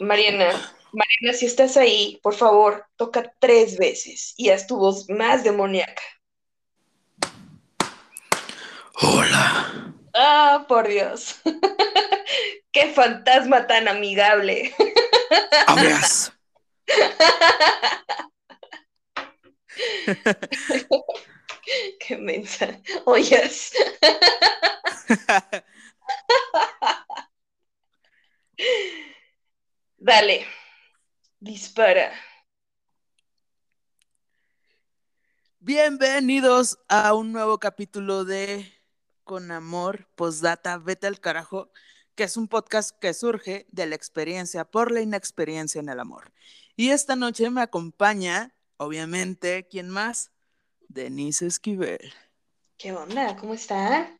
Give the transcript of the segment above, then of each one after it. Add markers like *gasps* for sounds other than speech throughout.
Mariana, Mariana, si estás ahí, por favor, toca tres veces y haz tu voz más demoníaca. Hola. Ah, por Dios. *laughs* Qué fantasma tan amigable. Abrazo. *laughs* Qué mensa. Oyes. *laughs* Dale. Dispara. Bienvenidos a un nuevo capítulo de Con Amor, Postdata, Vete al Carajo, que es un podcast que surge de la experiencia por la inexperiencia en el amor. Y esta noche me acompaña, obviamente, ¿quién más? Denise Esquivel. ¿Qué onda? ¿Cómo está?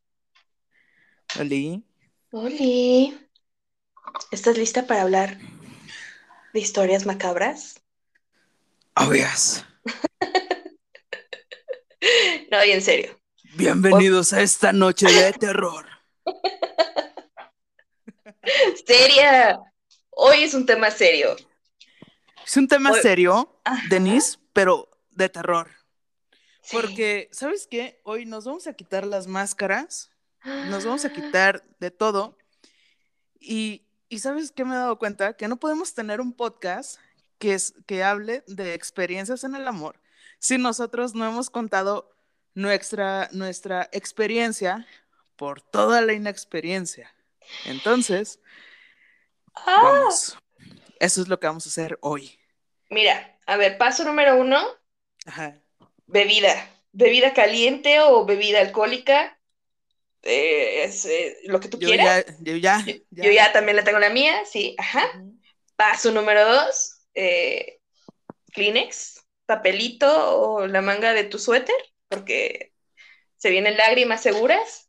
Oli. Oli. ¿Estás lista para hablar de historias macabras? Obvias. *laughs* No, y en serio. Bienvenidos a esta noche de terror. *laughs* Seria. Hoy es un tema serio. Es un tema Hoy- serio. Denise, pero de terror. Sí. Porque, ¿sabes qué? Hoy nos vamos a quitar las máscaras, nos vamos a *gasps* quitar de todo. Y, y ¿sabes qué me he dado cuenta? Que no podemos tener un podcast que, es, que hable de experiencias en el amor si nosotros no hemos contado nuestra, nuestra experiencia por toda la inexperiencia. Entonces, Ah, vamos. Eso es lo que vamos a hacer hoy. Mira, a ver, paso número uno, Ajá. bebida. Bebida caliente o bebida alcohólica. Eh, es eh, lo que tú Yo quieras. ya, yo ya, Yo, yo ya también le tengo la mía, sí, ajá. Paso número dos, eh, Kleenex, papelito o la manga de tu suéter, porque se vienen lágrimas seguras.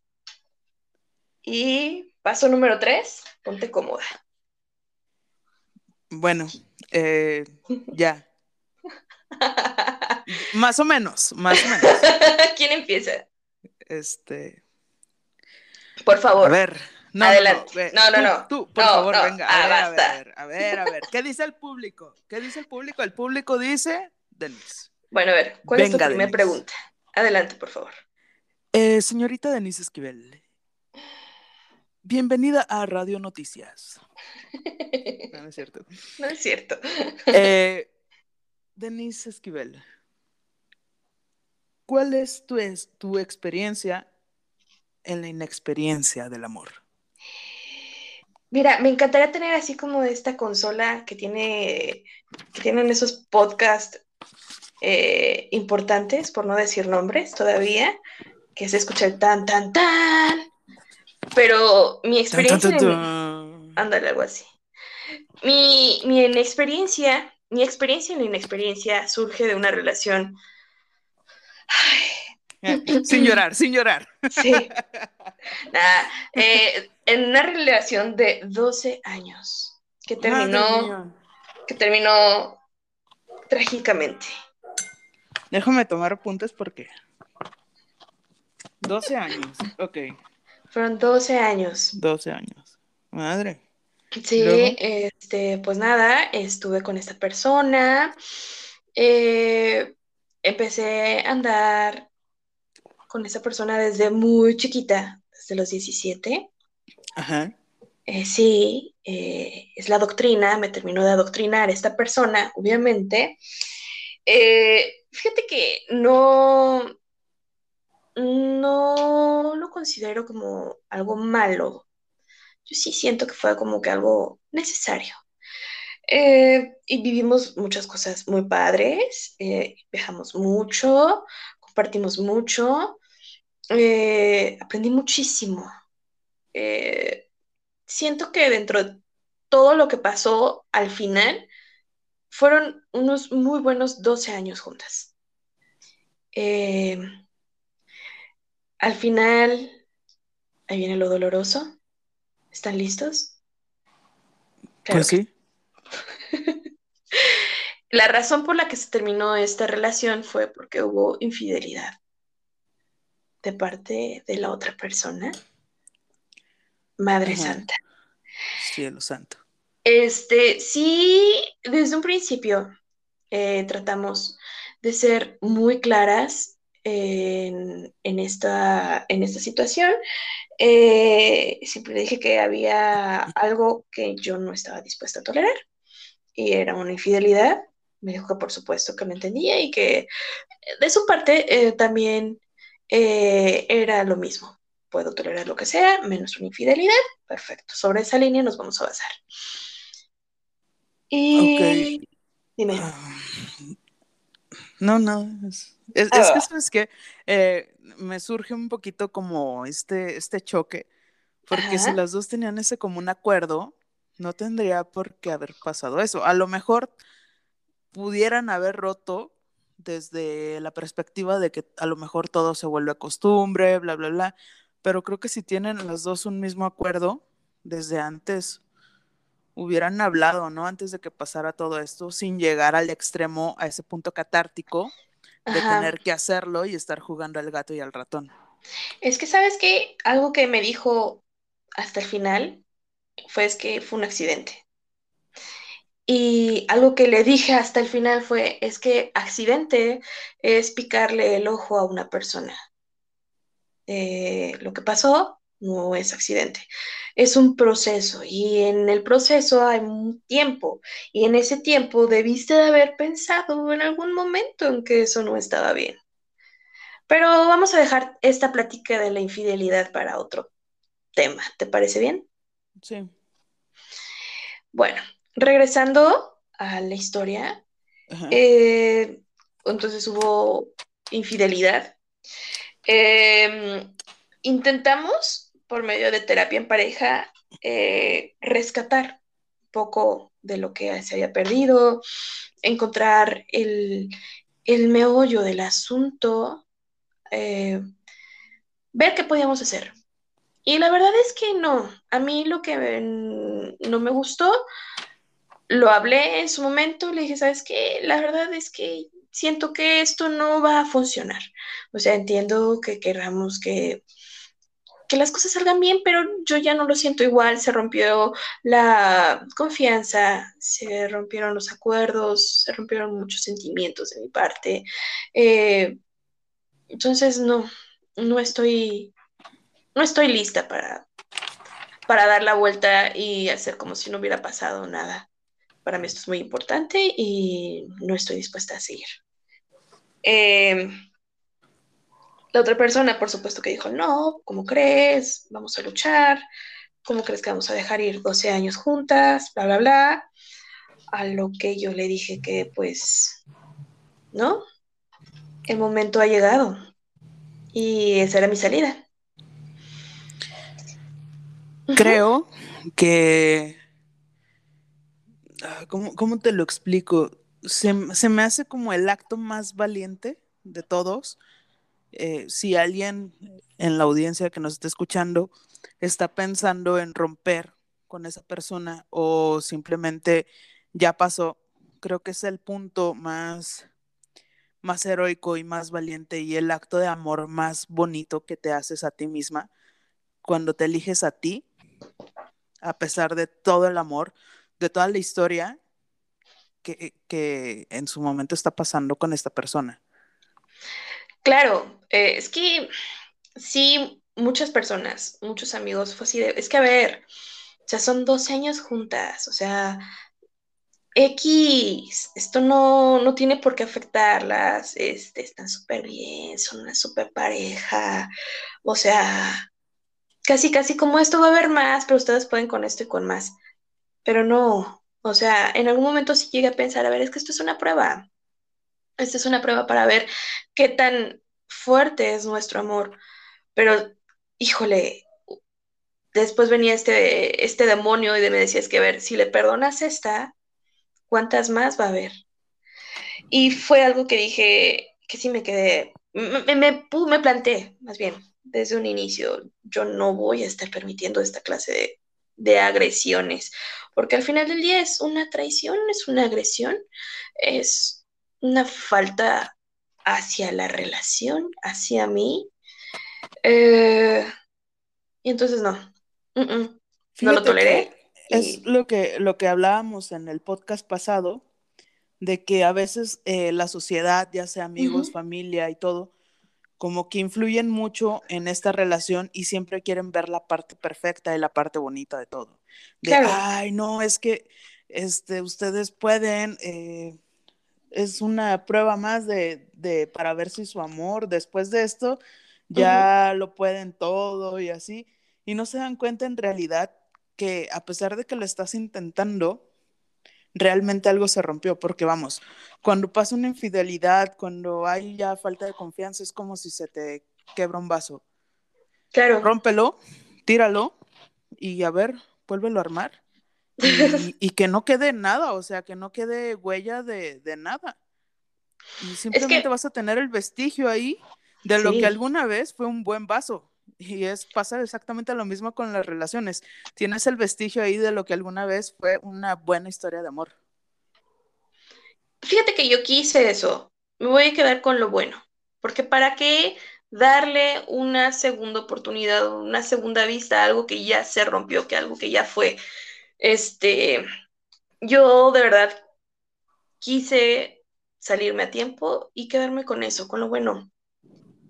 Y paso número tres, ponte cómoda. Bueno, eh, ya. *laughs* Más o menos, más o menos. ¿Quién empieza? Este, Por favor. a ver. No, Adelante. No, no, tú, no. Tú, por No, favor, no. venga. Ah, A ver, a ver, a ver, a ver. ¿Qué dice el público? ¿Qué dice el público? El público dice, Denise. Bueno, a ver, ¿cuál es tu primera Denise. pregunta? Adelante, por favor. Eh, señorita Denise Esquivel. Bienvenida a Radio Noticias. *laughs* No, no es cierto. No es cierto. Eh, Denise Esquivel, ¿cuál es tu, es tu experiencia en la inexperiencia del amor? Mira, me encantaría tener así como esta consola que tiene, que tienen esos podcasts eh, importantes, por no decir nombres todavía, que se escucha el tan, tan, tan. Pero mi experiencia, tan, tan, en- tan. ándale, algo así. Mi, mi inexperiencia, mi experiencia en la inexperiencia surge de una relación. Ay, Sin llorar, sin llorar. *laughs* Sí. Nada, eh, en una relación de 12 años que terminó, que terminó trágicamente. Déjame tomar apuntes porque. 12 años. Ok, Fueron 12 años. 12 años. Madre. Sí, Luego. este, pues nada, estuve con esta persona. eh, empecé a andar con esa persona desde muy chiquita, desde los 17. Ajá. Eh, sí, eh, es la doctrina, me terminó de adoctrinar esta persona, obviamente. Eh, fíjate que no, no lo considero como algo malo. Yo sí siento que fue como que algo necesario. Eh, y vivimos muchas cosas muy padres, eh, viajamos mucho, compartimos mucho, eh, aprendí muchísimo. Eh, siento que dentro de todo lo que pasó al final, fueron unos muy buenos 12 años juntas. Eh, al final, ahí viene lo doloroso. ¿Están listos? Claro Pues que sí. *laughs* La razón por la que se terminó esta relación fue porque hubo infidelidad de parte de la otra persona. Madre Ajá. Santa. Cielo santo. Este, sí, desde un principio eh, tratamos de ser muy claras en, en esta, en esta situación. Eh, siempre dije que había algo que yo no estaba dispuesta a tolerar y era una infidelidad. Me dijo que por supuesto que lo entendía y que de su parte eh, también eh, era lo mismo. Puedo tolerar lo que sea, menos una infidelidad. Perfecto. Sobre esa línea nos vamos a basar. Y dime. Ah, No, no, es, es- Ah, es que sabes que eh, me surge un poquito como este, este choque, porque si las dos tenían ese común acuerdo, no tendría por qué haber pasado eso. A lo mejor pudieran haber roto desde la perspectiva de que a lo mejor todo se vuelve costumbre, bla, bla, bla, pero creo que si tienen las dos un mismo acuerdo, desde antes hubieran hablado, ¿no? Antes de que pasara todo esto, sin llegar al extremo, a ese punto catártico de ajá. tener que hacerlo y estar jugando al gato y al ratón. Es que, ¿sabes qué? Algo que me dijo hasta el final fue es que fue un accidente. Y algo que le dije hasta el final fue, es que accidente es picarle el ojo a una persona. Eh, lo que pasó no es accidente, es un proceso y en el proceso hay un tiempo y en ese tiempo debiste de haber pensado en algún momento en que eso no estaba bien. Pero vamos a dejar esta plática de la infidelidad para otro tema, ¿te parece bien? Sí. Bueno, regresando a la historia, eh, entonces hubo infidelidad. Eh, intentamos, por medio de terapia en pareja, eh, rescatar un poco de lo que se había perdido, encontrar el, el meollo del asunto, eh, ver qué podíamos hacer. Y la verdad es que no, a mí lo que mm, no me gustó lo hablé en su momento, le dije, ¿sabes qué? La verdad es que siento que esto no va a funcionar. O sea, entiendo que queramos que, que las cosas salgan bien, pero yo ya no lo siento igual. Se rompió la confianza, se rompieron los acuerdos, se rompieron muchos sentimientos de mi parte. Eh, entonces, no, no estoy, no estoy lista para, para dar la vuelta y hacer como si no hubiera pasado nada. Para mí esto es muy importante y no estoy dispuesta a seguir. Eh, la otra persona, por supuesto, que dijo, no, ¿cómo crees? Vamos a luchar. ¿Cómo crees que vamos a dejar ir 12 años juntas? Bla, bla, bla. A lo que yo le dije que, pues, no, el momento ha llegado y esa era mi salida. Uh -huh. Creo que... ah, ¿Cómo, cómo te lo explico? Se, se, me hace como el acto más valiente de todos. Eh, si alguien en la audiencia que nos está escuchando está pensando en romper con esa persona o simplemente ya pasó, creo que es el punto más, más heroico y más valiente y el acto de amor más bonito que te haces a ti misma cuando te eliges a ti, a pesar de todo el amor, de toda la historia que, que en su momento está pasando con esta persona. Claro, eh, es que sí, muchas personas, muchos amigos, fue así de, es que a ver, o son 12 años juntas, o sea, X, esto no, no tiene por qué afectarlas, este, están súper bien, son una súper pareja, o sea, casi, casi como esto va a haber más, pero ustedes pueden con esto y con más, pero no, o sea, en algún momento sí llegué a pensar, a ver, es que esto es una prueba, esta es una prueba para ver qué tan fuerte es nuestro amor, pero, híjole, después venía este, este demonio y me decía, es que, a ver, si le perdonas esta, ¿cuántas más va a haber? Y fue algo que dije, que sí me quedé, me, me, me planteé, más bien, desde un inicio, yo no voy a estar permitiendo esta clase de, de agresiones, porque al final del día es una traición, es una agresión, es una falta hacia la relación, hacia mí. Eh, y entonces no, no lo toleré. Es lo que, lo que hablábamos en el podcast pasado, de que a veces eh, la sociedad, ya sea amigos, familia y todo, como que influyen mucho en esta relación y siempre quieren ver la parte perfecta y la parte bonita de todo. De, ay, no, es que este, ustedes pueden, eh, es una prueba más de, de, para ver si su amor después de esto ya lo pueden todo y así. Y no se dan cuenta en realidad que a pesar de que lo estás intentando, realmente algo se rompió, porque vamos, cuando pasa una infidelidad, cuando hay ya falta de confianza, es como si se te quebra un vaso. Claro. Rómpelo, tíralo y a ver, vuélvelo a armar. Y, *laughs* que no quede nada, o sea, que no quede huella de, nada. Y simplemente vas a tener el vestigio ahí de lo que alguna vez fue un buen vaso. Y es pasa exactamente lo mismo con las relaciones. Tienes el vestigio ahí de lo que alguna vez fue una buena historia de amor. Fíjate que yo quise eso. Me voy a quedar con lo bueno. Porque ¿para qué darle una segunda oportunidad, una segunda vista a algo que ya se rompió, que algo que ya fue? Este, yo de verdad quise salirme a tiempo y quedarme con eso, con lo bueno.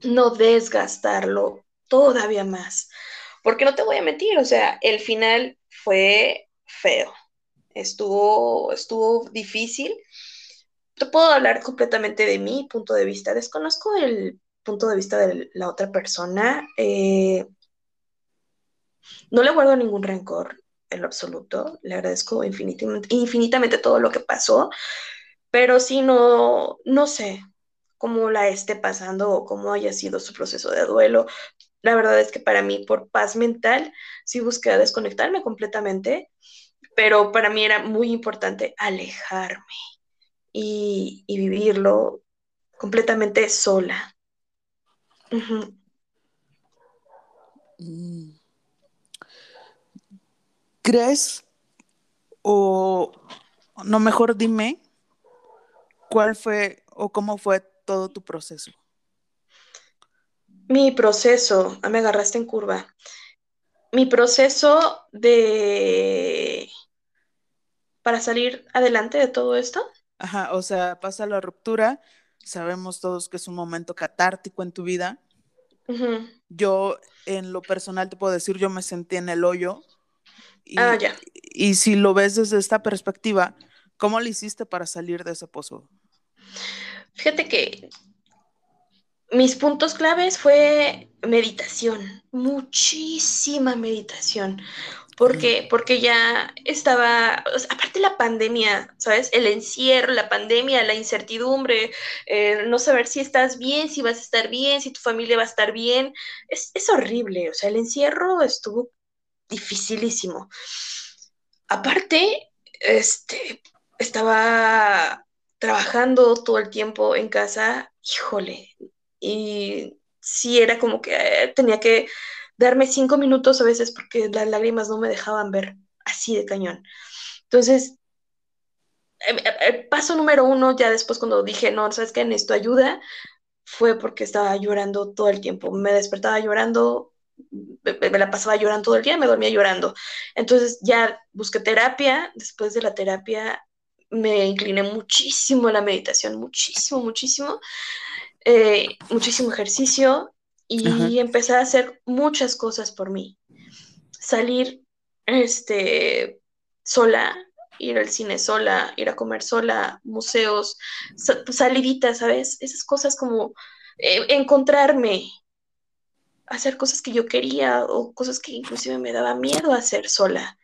No desgastarlo todavía más. Porque no te voy a mentir, o sea, el final fue feo. Estuvo, estuvo difícil. Te puedo hablar completamente de mi punto de vista. Desconozco el punto de vista de la otra persona. Eh, no le guardo ningún rencor en lo absoluto. Le agradezco infinitamente, infinitamente todo lo que pasó. Pero sí, no, no sé cómo la esté pasando o cómo haya sido su proceso de duelo, la verdad es que para mí, por paz mental, sí busqué desconectarme completamente, pero para mí era muy importante alejarme y, vivirlo completamente sola. ¿Crees o no mejor dime cuál fue o cómo fue todo tu proceso? Mi proceso, ah, me agarraste en curva. Mi proceso de para salir adelante de todo esto. Ajá, o sea, pasa la ruptura, sabemos todos que es un momento catártico en tu vida. Yo, en lo personal, te puedo decir, yo me sentí en el hoyo. Y, ah, ya. Y si lo ves desde esta perspectiva, ¿cómo le hiciste para salir de ese pozo? Fíjate que mis puntos claves fue meditación, muchísima meditación. Porque, porque ya estaba, aparte la pandemia, ¿sabes? El encierro, la pandemia, la incertidumbre, eh, no saber si estás bien, si vas a estar bien, si tu familia va a estar bien, es, es horrible, o sea, el encierro estuvo dificilísimo. Aparte, este, estaba trabajando todo el tiempo en casa, híjole, y sí era como que eh, tenía que darme cinco minutos a veces porque las lágrimas no me dejaban ver así de cañón. Entonces, el em, eh, eh, paso número uno, ya después cuando dije, no, ¿sabes qué? Necesito ayuda, fue porque estaba llorando todo el tiempo. Me despertaba llorando, me, la pasaba llorando todo el día, me dormía llorando. Entonces ya busqué terapia, después de la terapia me incliné muchísimo a la meditación, muchísimo, muchísimo. Eh, muchísimo ejercicio y empecé a hacer muchas cosas por mí. Salir este, sola, ir al cine sola, ir a comer sola, museos, saliditas, ¿sabes? Esas cosas como eh, encontrarme, hacer cosas que yo quería o cosas que inclusive me daba miedo hacer sola.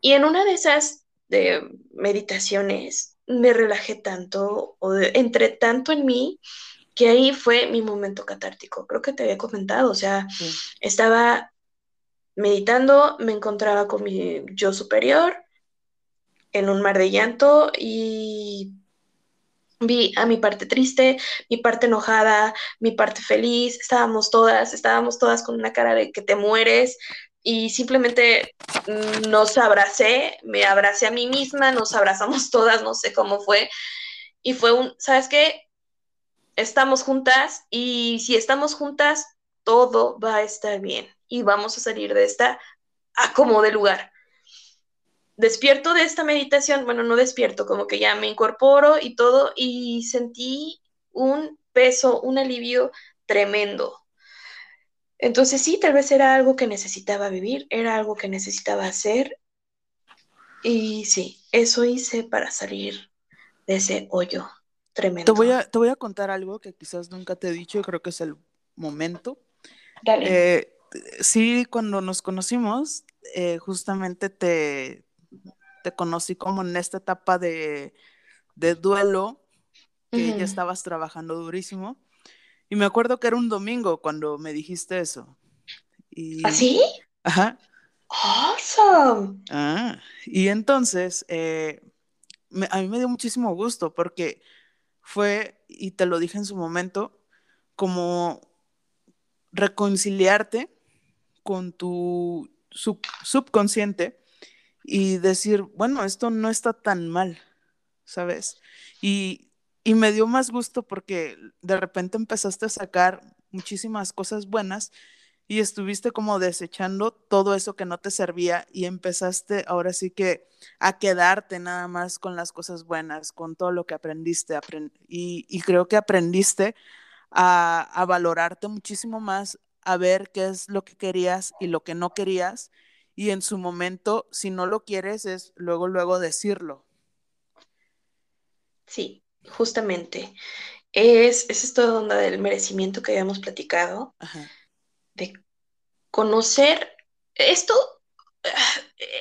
Y en una de esas de meditaciones me relajé tanto o entré tanto en mí que ahí fue mi momento catártico. Creo que te había comentado, o sea, estaba meditando, me encontraba con mi yo superior en un mar de llanto y vi a mi parte triste, mi parte enojada, mi parte feliz, estábamos todas, estábamos todas con una cara de que te mueres y simplemente nos abracé, me abracé a mí misma, nos abrazamos *laughs* todas, no sé cómo fue, y fue un, ¿sabes qué? Estamos juntas y si estamos juntas, todo va a estar bien y vamos a salir de esta a de lugar. despierto de esta meditación, bueno, no despierto, como que ya me incorporo y todo, y sentí un peso, un alivio tremendo. Entonces sí, tal vez era algo que necesitaba vivir, era algo que necesitaba hacer. Y sí, eso hice para salir de ese hoyo tremendo. Te voy a, te voy a contar algo que quizás nunca te he dicho y creo que es el momento. Dale. Eh, sí, cuando nos conocimos, eh, justamente te, te conocí como en esta etapa de, de duelo, que ya estabas trabajando durísimo. Y me acuerdo que era un domingo cuando me dijiste eso. Y... ¿Así? ¿Ah, Ajá. Awesome. Ah, y entonces, eh, me, a mí me dio muchísimo gusto porque fue, y te lo dije en su momento, como reconciliarte con tu sub, subconsciente y decir, bueno, esto no está tan mal, ¿sabes? Y, y me dio más gusto porque de repente empezaste a sacar muchísimas cosas buenas y estuviste como desechando todo eso que no te servía y empezaste ahora sí que a quedarte nada más con las cosas buenas, con todo lo que aprendiste aprend y, y, creo que aprendiste a, a, valorarte muchísimo más, a ver qué es lo que querías y lo que no querías y en su momento, si no lo quieres, es luego, luego decirlo. Sí, justamente. Es, es esto onda del merecimiento que habíamos platicado. Ajá de conocer esto,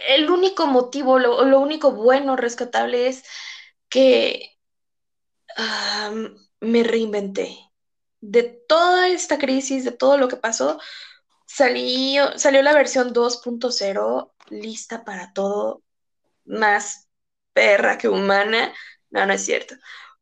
el único motivo, lo, lo único bueno, rescatable es que me reinventé. De toda esta crisis, de todo lo que pasó, salió la versión 2.0 lista para todo, más perra que humana. No, no es cierto.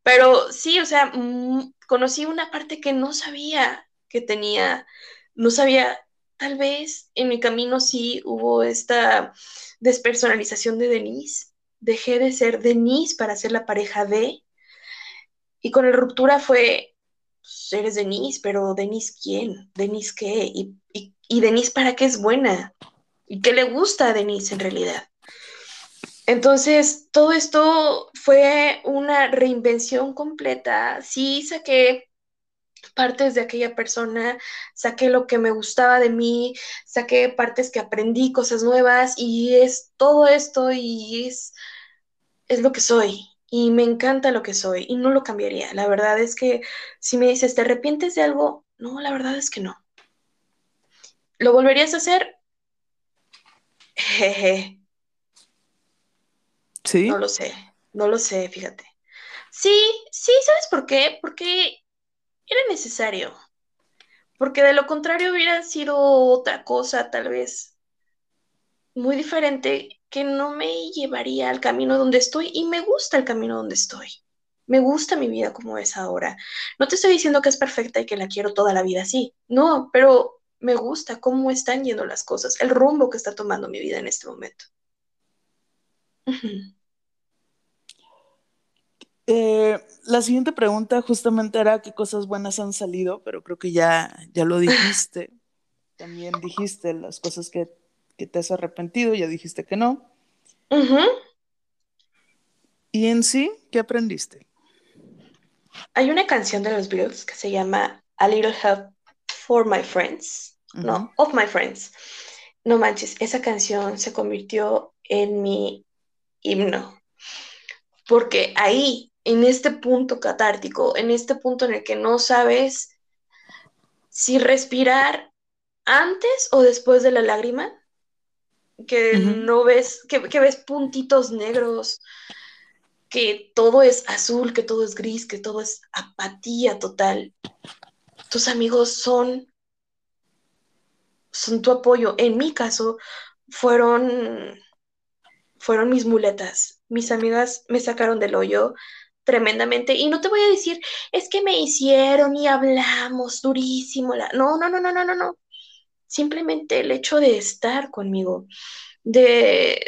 Pero sí, o sea, mmm, conocí una parte que no sabía que tenía no sabía, tal vez en mi camino sí hubo esta despersonalización de Denise. Dejé de ser Denise para ser la pareja de. Y con la ruptura fue, pues, eres Denise, pero Denise quién, Denise qué, y, y, y Denise para qué es buena, y qué le gusta a Denise en realidad. Entonces, todo esto fue una reinvención completa. Sí saqué partes de aquella persona, saqué lo que me gustaba de mí, saqué partes que aprendí, cosas nuevas y es todo esto y es, es lo que soy y me encanta lo que soy y no lo cambiaría. La verdad es que si me dices, ¿te arrepientes de algo? No, la verdad es que no. ¿Lo volverías a hacer? Jeje. Sí. No lo sé, no lo sé, fíjate. Sí, sí, ¿sabes por qué? Porque era necesario, porque de lo contrario hubiera sido otra cosa tal vez muy diferente que no me llevaría al camino donde estoy y me gusta el camino donde estoy. Me gusta mi vida como es ahora. No te estoy diciendo que es perfecta y que la quiero toda la vida así. No, pero me gusta cómo están yendo las cosas, el rumbo que está tomando mi vida en este momento. Eh, la siguiente pregunta justamente era qué cosas buenas han salido, pero creo que ya, ya lo dijiste. *laughs* También dijiste las cosas que, que te has arrepentido, ya dijiste que no. Uh -huh. ¿Y en sí qué aprendiste? Hay una canción de los Beatles que se llama A Little Help for My Friends. Uh -huh. No, Of My Friends. No manches, esa canción se convirtió en mi himno. Porque ahí en este punto catártico, en este punto en el que no sabes si respirar antes o después de la lágrima, que uh -huh. no ves, que, que, ves puntitos negros, que todo es azul, que todo es gris, que todo es apatía total. Tus amigos son, son tu apoyo. En mi caso, fueron, fueron mis muletas. Mis amigas me sacaron del hoyo, tremendamente. Y no te voy a decir, es que me hicieron y hablamos durísimo. La... No, no, no, no, no, no, no. Simplemente el hecho de estar conmigo, de,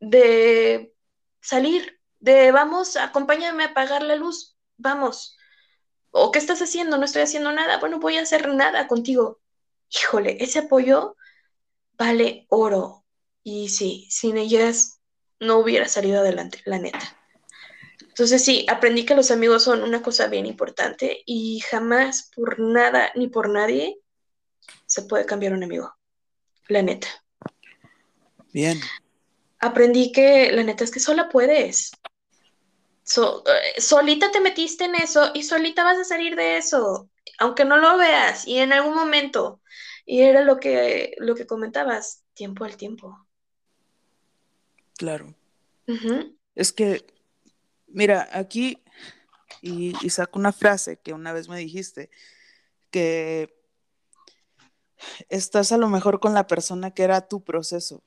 de salir, de vamos, acompáñame a apagar la luz, vamos. ¿O qué estás haciendo? No estoy haciendo nada. Bueno, voy a hacer nada contigo. Híjole, ese apoyo vale oro. Y sí, sin ellas no hubiera salido adelante, la neta. Entonces sí, aprendí que los amigos son una cosa bien importante y jamás por nada ni por nadie se puede cambiar un amigo. La neta. Bien. Aprendí que la neta es que sola puedes. Eh, solita te metiste en eso y solita vas a salir de eso, aunque no lo veas y en algún momento. Y era lo que, lo que comentabas, tiempo al tiempo. Claro. Es que, mira, aquí, y, y saco una frase que una vez me dijiste, que estás a lo mejor con la persona que era tu proceso.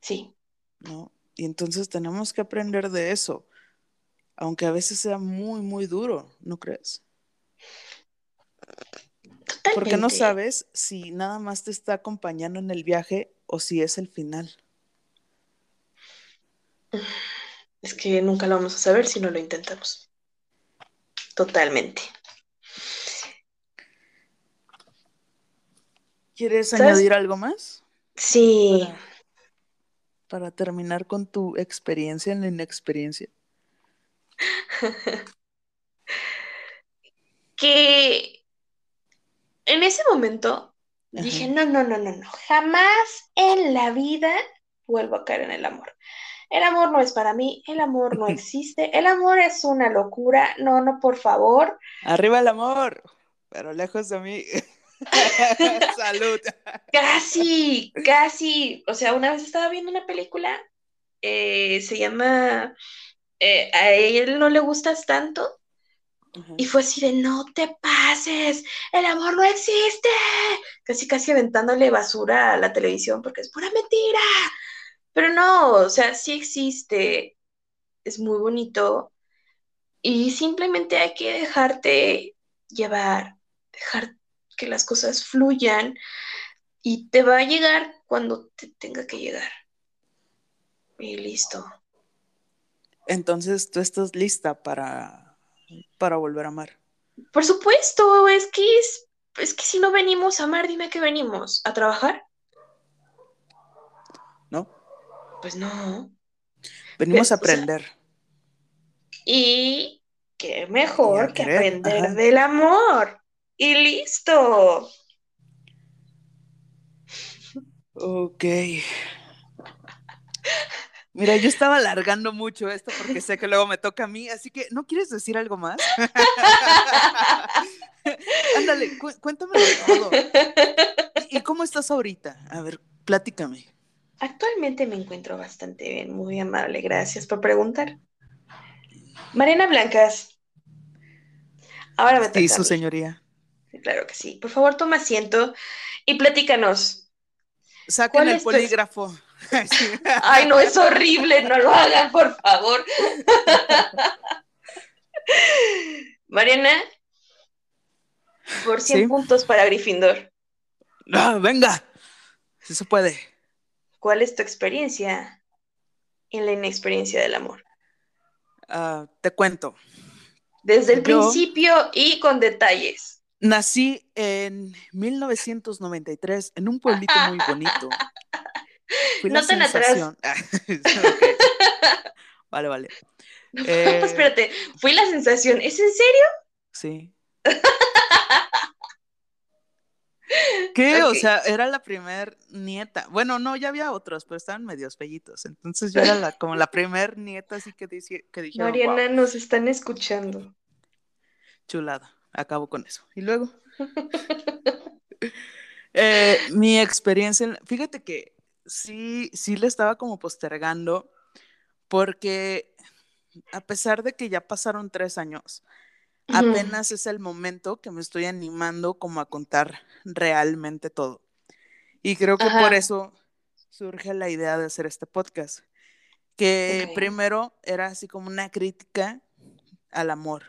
Sí. ¿No? Y entonces tenemos que aprender de eso aunque a veces sea muy, muy duro, ¿no crees? Totalmente. Porque no sabes si nada más te está acompañando en el viaje o si es el final. Es que nunca lo vamos a saber si no lo intentamos. Totalmente. ¿Quieres añadir algo más? Sí. Para, para terminar con tu experiencia en la inexperiencia. *laughs* que en ese momento dije, no, no, no, no, no, jamás en la vida vuelvo a caer en el amor. El amor no es para mí, el amor no *laughs* existe, el amor es una locura, no, no, por favor. Arriba el amor, pero lejos de mí. *laughs* Salud. Casi, casi. O sea, una vez estaba viendo una película, eh, se llama eh, a él no le gustas tanto. Y fue así de, no te pases, el amor no existe. Casi, casi aventándole basura a la televisión porque es pura mentira. Pero no, o sea, sí existe. Es muy bonito. Y simplemente hay que dejarte llevar, dejar que las cosas fluyan y te va a llegar cuando te tenga que llegar. Y listo. Entonces, ¿tú estás lista para, para volver a amar? Por supuesto, es que es, es que si no venimos a amar, dime que venimos, ¿a trabajar? ¿No? Pues no. Venimos a aprender. y qué mejor que aprender del amor. Y listo. Ok. Mira, yo estaba alargando mucho esto porque sé que luego me toca a mí, así que ¿no quieres decir algo más? *laughs* Ándale, cuéntame todo. ¿Y cómo estás ahorita? A ver, platícame. Actualmente me encuentro bastante bien, muy amable, gracias por preguntar. Mariana Blancas. Ahora me toca. Sí, su señoría. Claro que sí. Por favor, toma asiento y platícanos. Saquen el polígrafo. *laughs* Ay, no, es horrible, no lo hagan, por favor. *laughs* Mariana, por 100 puntos para Gryffindor. Ah, venga, si se puede. ¿Cuál es tu experiencia en la inexperiencia del amor? Ah, te cuento. Desde el principio y con detalles. Nací en 1993 en un pueblito muy *laughs* bonito no tan atrás. *laughs* Vale, vale. *laughs* Eh, espérate, fui la sensación. ¿Es en serio? Sí. ¿Qué? O sea, era la primer nieta. Bueno, no, ya había otros, pero estaban medios bellitos. Entonces yo era la, como la primer nieta, así que, dice, que dijeron. Mariana, nos están escuchando. Chulada. Acabo con eso. Y luego. *laughs* Eh, mi experiencia, fíjate que sí, sí le estaba como postergando, porque a pesar de que ya pasaron tres años, apenas es el momento que me estoy animando como a contar realmente todo. Y creo que por eso surge la idea de hacer este podcast, que primero era así como una crítica al amor.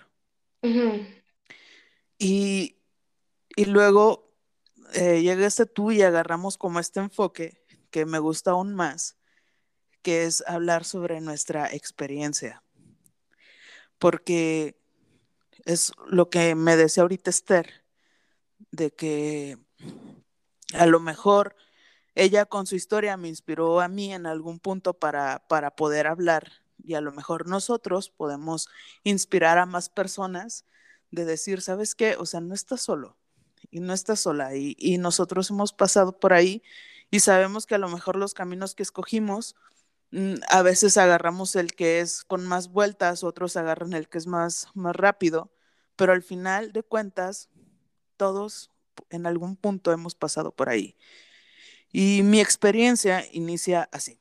y, y, luego eh, llegaste tú y agarramos como este enfoque que me gusta aún más, que es hablar sobre nuestra experiencia. Porque es lo que me decía ahorita Esther, de que a lo mejor ella con su historia me inspiró a mí en algún punto para, para poder hablar y a lo mejor nosotros podemos inspirar a más personas de decir, ¿sabes qué? O sea, no estás solo y no estás sola y, y nosotros hemos pasado por ahí y sabemos que a lo mejor los caminos que escogimos, mm, a veces agarramos el que es con más vueltas, otros agarran el que es más, más rápido, pero al final de cuentas, todos en algún punto hemos pasado por ahí. Y mi experiencia inicia así.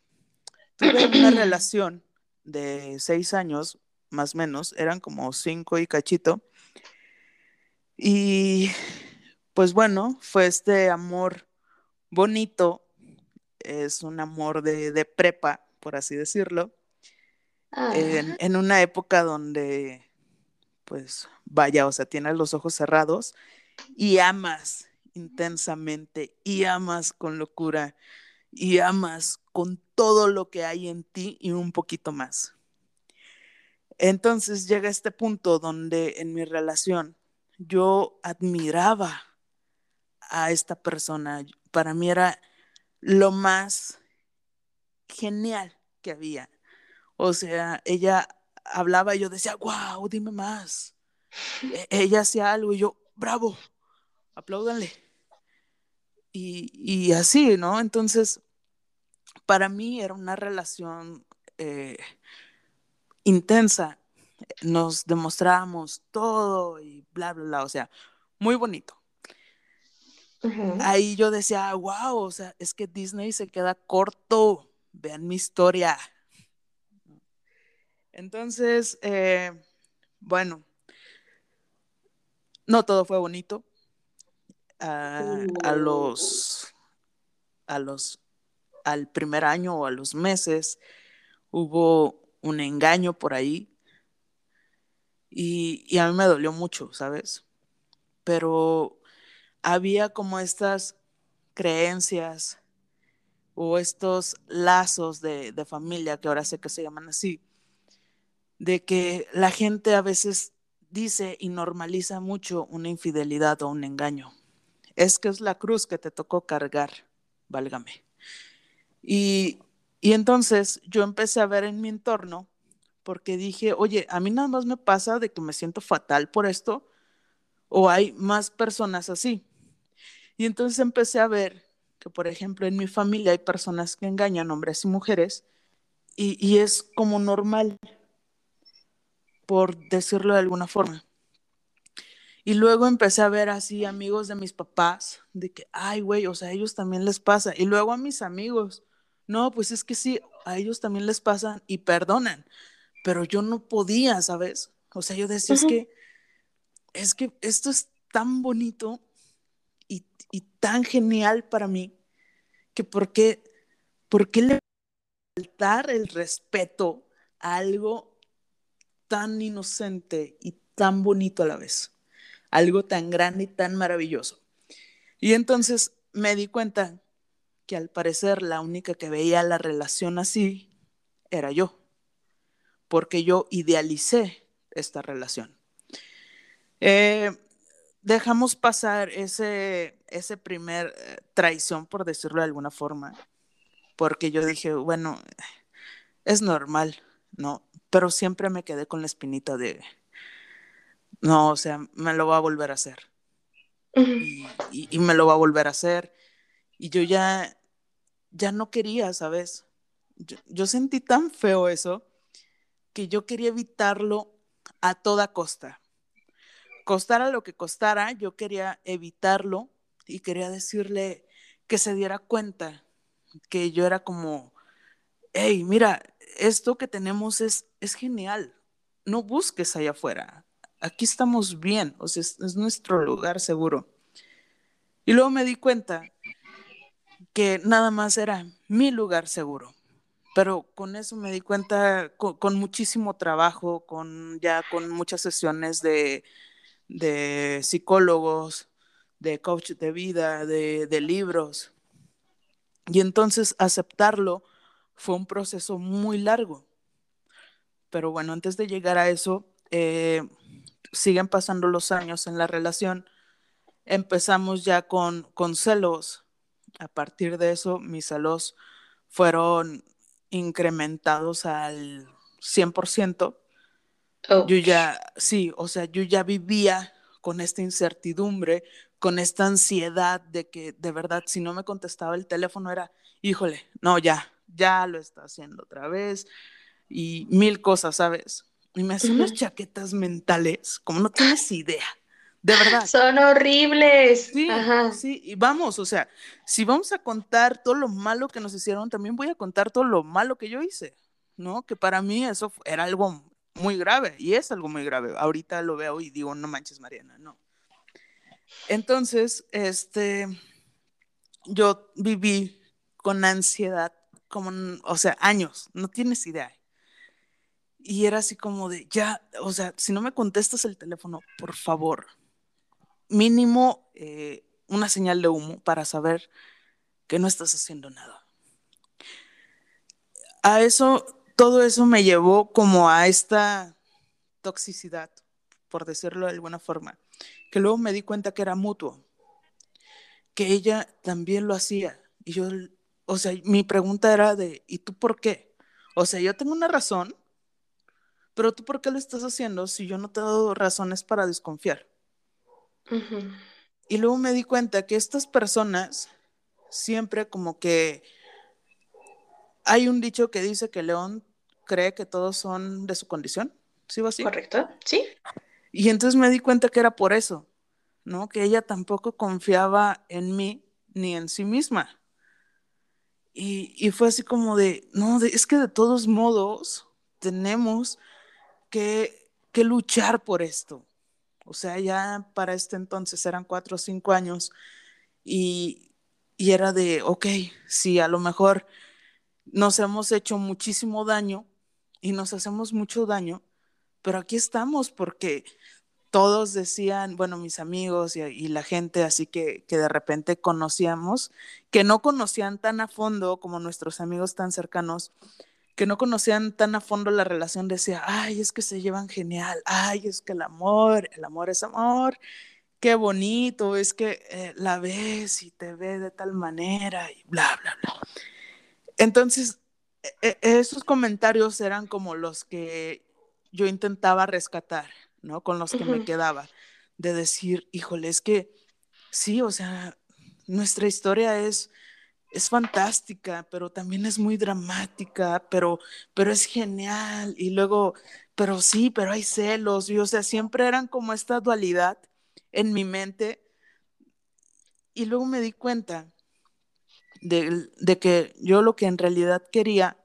Tuve una *clears throat* relación de seis años, más o menos, eran como cinco y cachito. Y pues bueno, fue este amor bonito, es un amor de, de prepa, por así decirlo, en, en, una época donde, pues vaya, o sea, tienes los ojos cerrados y amas intensamente y amas con locura y amas con todo lo que hay en ti y un poquito más. Entonces llega este punto donde en mi relación yo admiraba a esta persona. Para mí era lo más genial que había. O sea, ella hablaba y yo decía, wow, dime más. E-, ella hacía algo y yo, bravo, apláudanle. Y, y así, ¿no? Entonces, para mí era una relación eh, intensa. Nos demostrábamos todo y bla, bla, bla. O sea, muy bonito. Ahí yo decía, wow, o sea, es que Disney se queda corto. Vean mi historia. Entonces, eh, bueno, no todo fue bonito. Uh, a los a los al primer año o a los meses hubo un engaño por ahí y, y, a mí me dolió mucho, ¿sabes? Pero había como estas creencias o estos lazos de, de familia, que ahora sé que se llaman así, de que la gente a veces dice y normaliza mucho una infidelidad o un engaño. Es que es la cruz que te tocó cargar, válgame. Y, y entonces yo empecé a ver en mi entorno, porque dije, oye, a mí nada más me pasa de que me siento fatal por esto, o hay más personas así. Y entonces empecé a ver que, por ejemplo, en mi familia hay personas que engañan hombres y mujeres, y, y es como normal, por decirlo de alguna forma. Y luego empecé a ver así amigos de mis papás, de que, ay, güey, o sea, a ellos también les pasa. Y luego a mis amigos, no, pues es que sí, a ellos también les pasan y perdonan, pero yo no podía, ¿sabes? O sea, yo decía, uh -huh. es que, es que esto es tan bonito y, y, tan genial para mí, que por qué, por qué le faltar el respeto a algo tan inocente y tan bonito a la vez, algo tan grande y tan maravilloso. Y entonces me di cuenta que al parecer la única que veía la relación así era yo, porque yo idealicé esta relación. Eh, dejamos pasar ese, ese primer eh, traición, por decirlo de alguna forma, porque yo dije, bueno, es normal, ¿no? Pero siempre me quedé con la espinita de, no, o sea, me lo va a volver a hacer. Y, y, y me lo va a volver a hacer y yo ya, ya no quería, ¿sabes? Yo, yo, sentí tan feo eso que yo quería evitarlo a toda costa. Costara lo que costara, yo quería evitarlo y quería decirle que se diera cuenta que yo era como, hey, mira, esto que tenemos es, es genial. No busques allá afuera. Aquí estamos bien, o sea, es, es nuestro lugar seguro. Y luego me di cuenta que nada más era mi lugar seguro. Pero con eso me di cuenta, con, con muchísimo trabajo, con ya con muchas sesiones de, de psicólogos, de coach de vida, de, de, libros. Y entonces aceptarlo fue un proceso muy largo. Pero bueno, antes de llegar a eso, eh, siguen pasando los años en la relación. Empezamos ya con, con celos, a partir de eso mis celos fueron incrementados al 100%. Yo ya, sí, o sea, yo ya vivía con esta incertidumbre, con esta ansiedad de que de verdad si no me contestaba el teléfono era, híjole, no, ya, ya lo está haciendo otra vez y mil cosas, ¿sabes? Y me hacía unas chaquetas mentales, como no tienes idea. De verdad. Son horribles. Sí, sí, y vamos, o sea, si vamos a contar todo lo malo que nos hicieron, también voy a contar todo lo malo que yo hice, ¿no? Que para mí eso era algo muy grave y es algo muy grave. Ahorita lo veo y digo, no manches, Mariana, no. Entonces, este, yo viví con ansiedad, como, o sea, años, no tienes idea. Y era así como de, ya, o sea, si no me contestas el teléfono, por favor, mínimo eh, una señal de humo para saber que no estás haciendo nada. A eso, todo eso me llevó como a esta toxicidad, por decirlo de alguna forma, que luego me di cuenta que era mutuo, que ella también lo hacía. Y yo, o sea, mi pregunta era de, ¿y tú por qué? O sea, yo tengo una razón pero tú, ¿por qué lo estás haciendo si yo no te he dado razones para desconfiar? Y luego me di cuenta que estas personas siempre como que hay un dicho que dice que León cree que todos son de su condición. ¿Sí va así? Correcto, sí. Y entonces me di cuenta que era por eso, ¿no? Que ella tampoco confiaba en mí ni en sí misma. Y, y fue así como de, no, es que de todos modos tenemos que, luchar por esto. O sea, ya para este entonces eran cuatro o cinco años y, y era de, ok, sí, a lo mejor nos hemos hecho muchísimo daño y nos hacemos mucho daño, pero aquí estamos porque todos decían, bueno, mis amigos y, la gente así que, que de repente conocíamos, que no conocían tan a fondo como nuestros amigos tan cercanos, que no conocían tan a fondo la relación decía, ay, es que se llevan genial, ay, es que el amor, el amor es amor, qué bonito, es que eh, la ves y te ve de tal manera y bla, bla, bla. Entonces, e, e, esos comentarios eran como los que yo intentaba rescatar, ¿no? Con los que me quedaba, de decir, híjole, es que sí, o sea, nuestra historia es es fantástica, pero también es muy dramática, pero, pero es genial. Y luego, pero sí, pero hay celos. Y o sea, siempre eran como esta dualidad en mi mente. Y luego me di cuenta de, de que yo lo que en realidad quería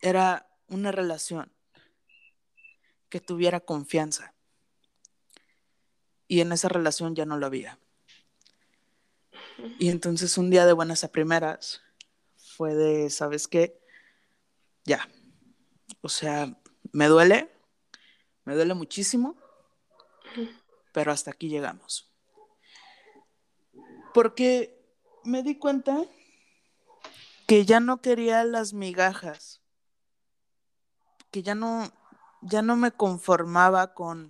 era una relación que tuviera confianza. Y en esa relación ya no lo había. Y entonces un día de buenas a primeras fue de, ¿sabes qué? Ya. O sea, me duele, me duele muchísimo, pero hasta aquí llegamos. Porque me di cuenta que ya no quería las migajas, que ya no, ya no me conformaba con,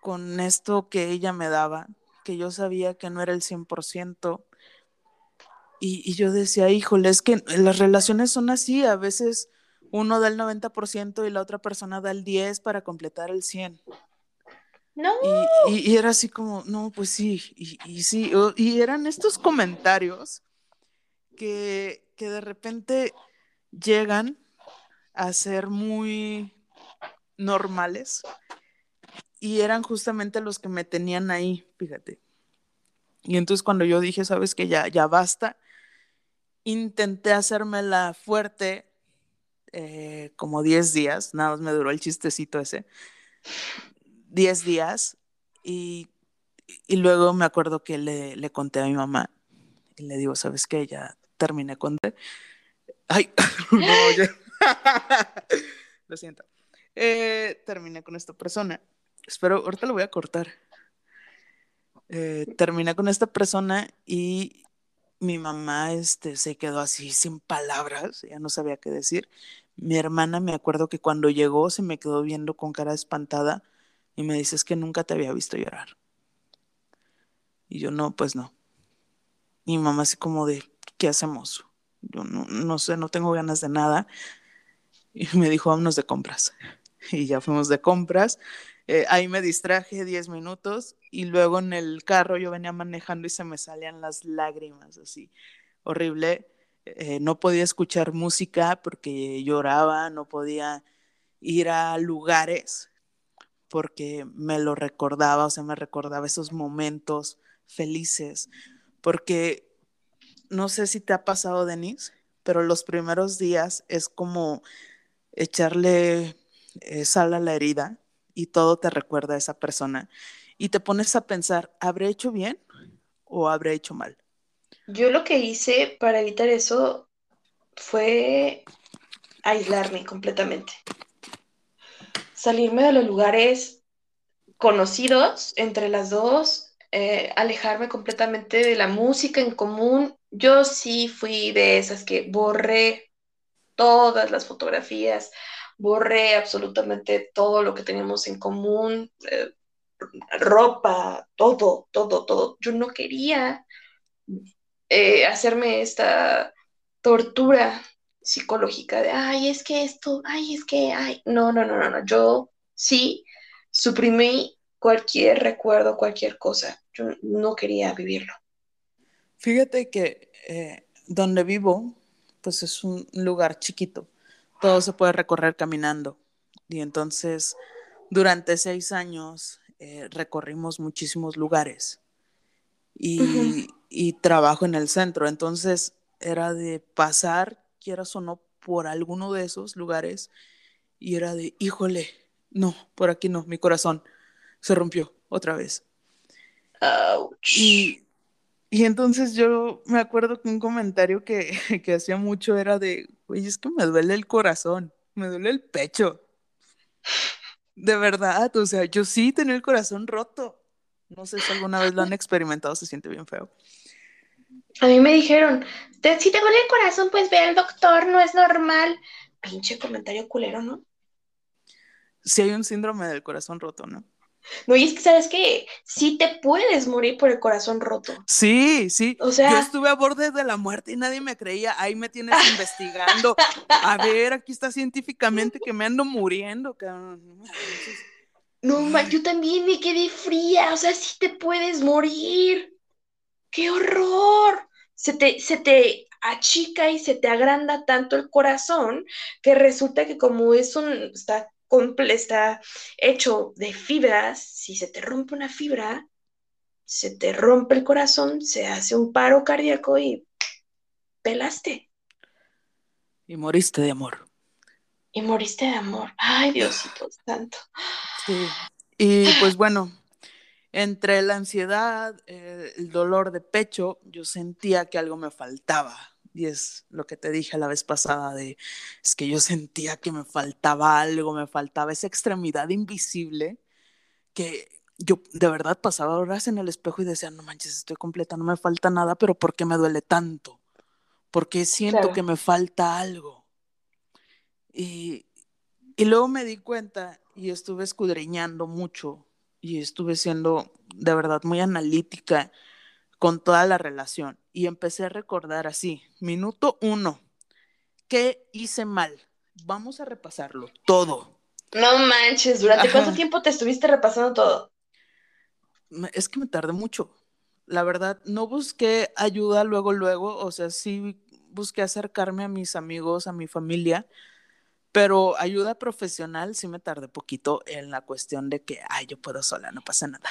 con esto que ella me daba, que yo sabía que no era el 100%. Y, y yo decía, híjole, es que las relaciones son así, a veces uno da el 90% y la otra persona da el 10% para completar el 100%. No. Y, y, era así como, no, pues sí, y, y, sí, y eran estos comentarios que, que de repente llegan a ser muy normales y eran justamente los que me tenían ahí, fíjate. Y entonces cuando yo dije, sabes que ya, ya basta, intenté hacérmela fuerte eh, como 10 días, nada más me duró el chistecito ese, 10 días y, y, luego me acuerdo que le, le, conté a mi mamá y le digo, ¿sabes qué? Ya terminé con... Ay, *laughs* no. *laughs* Lo siento. Eh, terminé con esta persona espero, ahorita lo voy a cortar. Eh, terminé con esta persona y mi mamá este, se quedó así sin palabras, ya no sabía qué decir. Mi hermana me acuerdo que cuando llegó se me quedó viendo con cara espantada y me dice, es que nunca te había visto llorar. Y yo no, pues no. mi mamá así como de, ¿qué hacemos? Yo no, no sé, no tengo ganas de nada. Y me dijo, vámonos de compras. *laughs* Y ya fuimos de compras. Eh, ahí me distraje 10 minutos y luego en el carro yo venía manejando y se me salían las lágrimas, así, horrible. Eh, no podía escuchar música porque lloraba, no podía ir a lugares porque me lo recordaba, o sea, me recordaba esos momentos felices, porque no sé si te ha pasado, Denise, pero los primeros días es como echarle eh, sal a la herida y todo te recuerda a esa persona y te pones a pensar, ¿habré hecho bien o habré hecho mal? Yo lo que hice para evitar eso fue aislarme completamente. Salirme de los lugares conocidos entre las dos, eh, alejarme completamente de la música en común. Yo sí fui de esas que borré todas las fotografías, borré absolutamente todo lo que teníamos en común, eh, ropa, todo, todo, todo. Yo no quería eh, hacerme esta tortura psicológica de, ay, es que esto, ay, es que, ay, no, no, no, no, no, yo sí suprimí cualquier recuerdo, cualquier cosa, yo no quería vivirlo. Fíjate que eh, donde vivo, pues es un lugar chiquito todo se puede recorrer caminando. Y entonces, durante seis años, eh, recorrimos muchísimos lugares y, y, trabajo en el centro. Entonces, era de pasar, quieras o no, por alguno de esos lugares y era de, híjole, no, por aquí no, mi corazón se rompió otra vez. Y, y entonces yo me acuerdo que un comentario que, *laughs* que hacía mucho era de, oye, es que me duele el corazón, me duele el pecho. De verdad, o sea, yo sí tenía el corazón roto. No sé si alguna vez lo han experimentado, se siente bien feo. A mí me dijeron, si te duele el corazón, pues ve al doctor, no es normal. Pinche comentario culero, ¿no? Sí hay un síndrome del corazón roto, ¿no? No, y es que sabes que sí te puedes morir por el corazón roto. Sí, sí. O sea, yo estuve a borde de la muerte y nadie me creía. Ahí me tienes *laughs* investigando. A ver, aquí está científicamente que me ando muriendo, No, yo también me quedé fría. O sea, sí te puedes morir. ¡Qué horror! Se te, se te achica y se te agranda tanto el corazón que resulta que como es un, está está hecho de fibras, si se te rompe una fibra, se te rompe el corazón, se hace un paro cardíaco y pelaste. Y moriste de amor. Y moriste de amor. Ay, Diosito santo. Sí. Y pues bueno, entre la ansiedad, eh, el dolor de pecho, yo sentía que algo me faltaba y es lo que te dije la vez pasada de, es que yo sentía que me faltaba algo, me faltaba esa extremidad invisible que yo de verdad pasaba horas en el espejo y decía, no manches, estoy completa, no me falta nada, pero ¿por qué me duele tanto? Porque siento que me falta algo. Y, y luego me di cuenta y estuve escudriñando mucho y estuve siendo de verdad muy analítica con toda la relación y empecé a recordar así, minuto uno, ¿qué hice mal? Vamos a repasarlo todo. No manches, ¿durante cuánto tiempo te estuviste repasando todo? Es que me tardé mucho. La verdad, no busqué ayuda luego, luego, o sea, sí busqué acercarme a mis amigos, a mi familia, pero ayuda profesional sí me tardé poquito en la cuestión de que, ay, yo puedo sola, no pasa nada.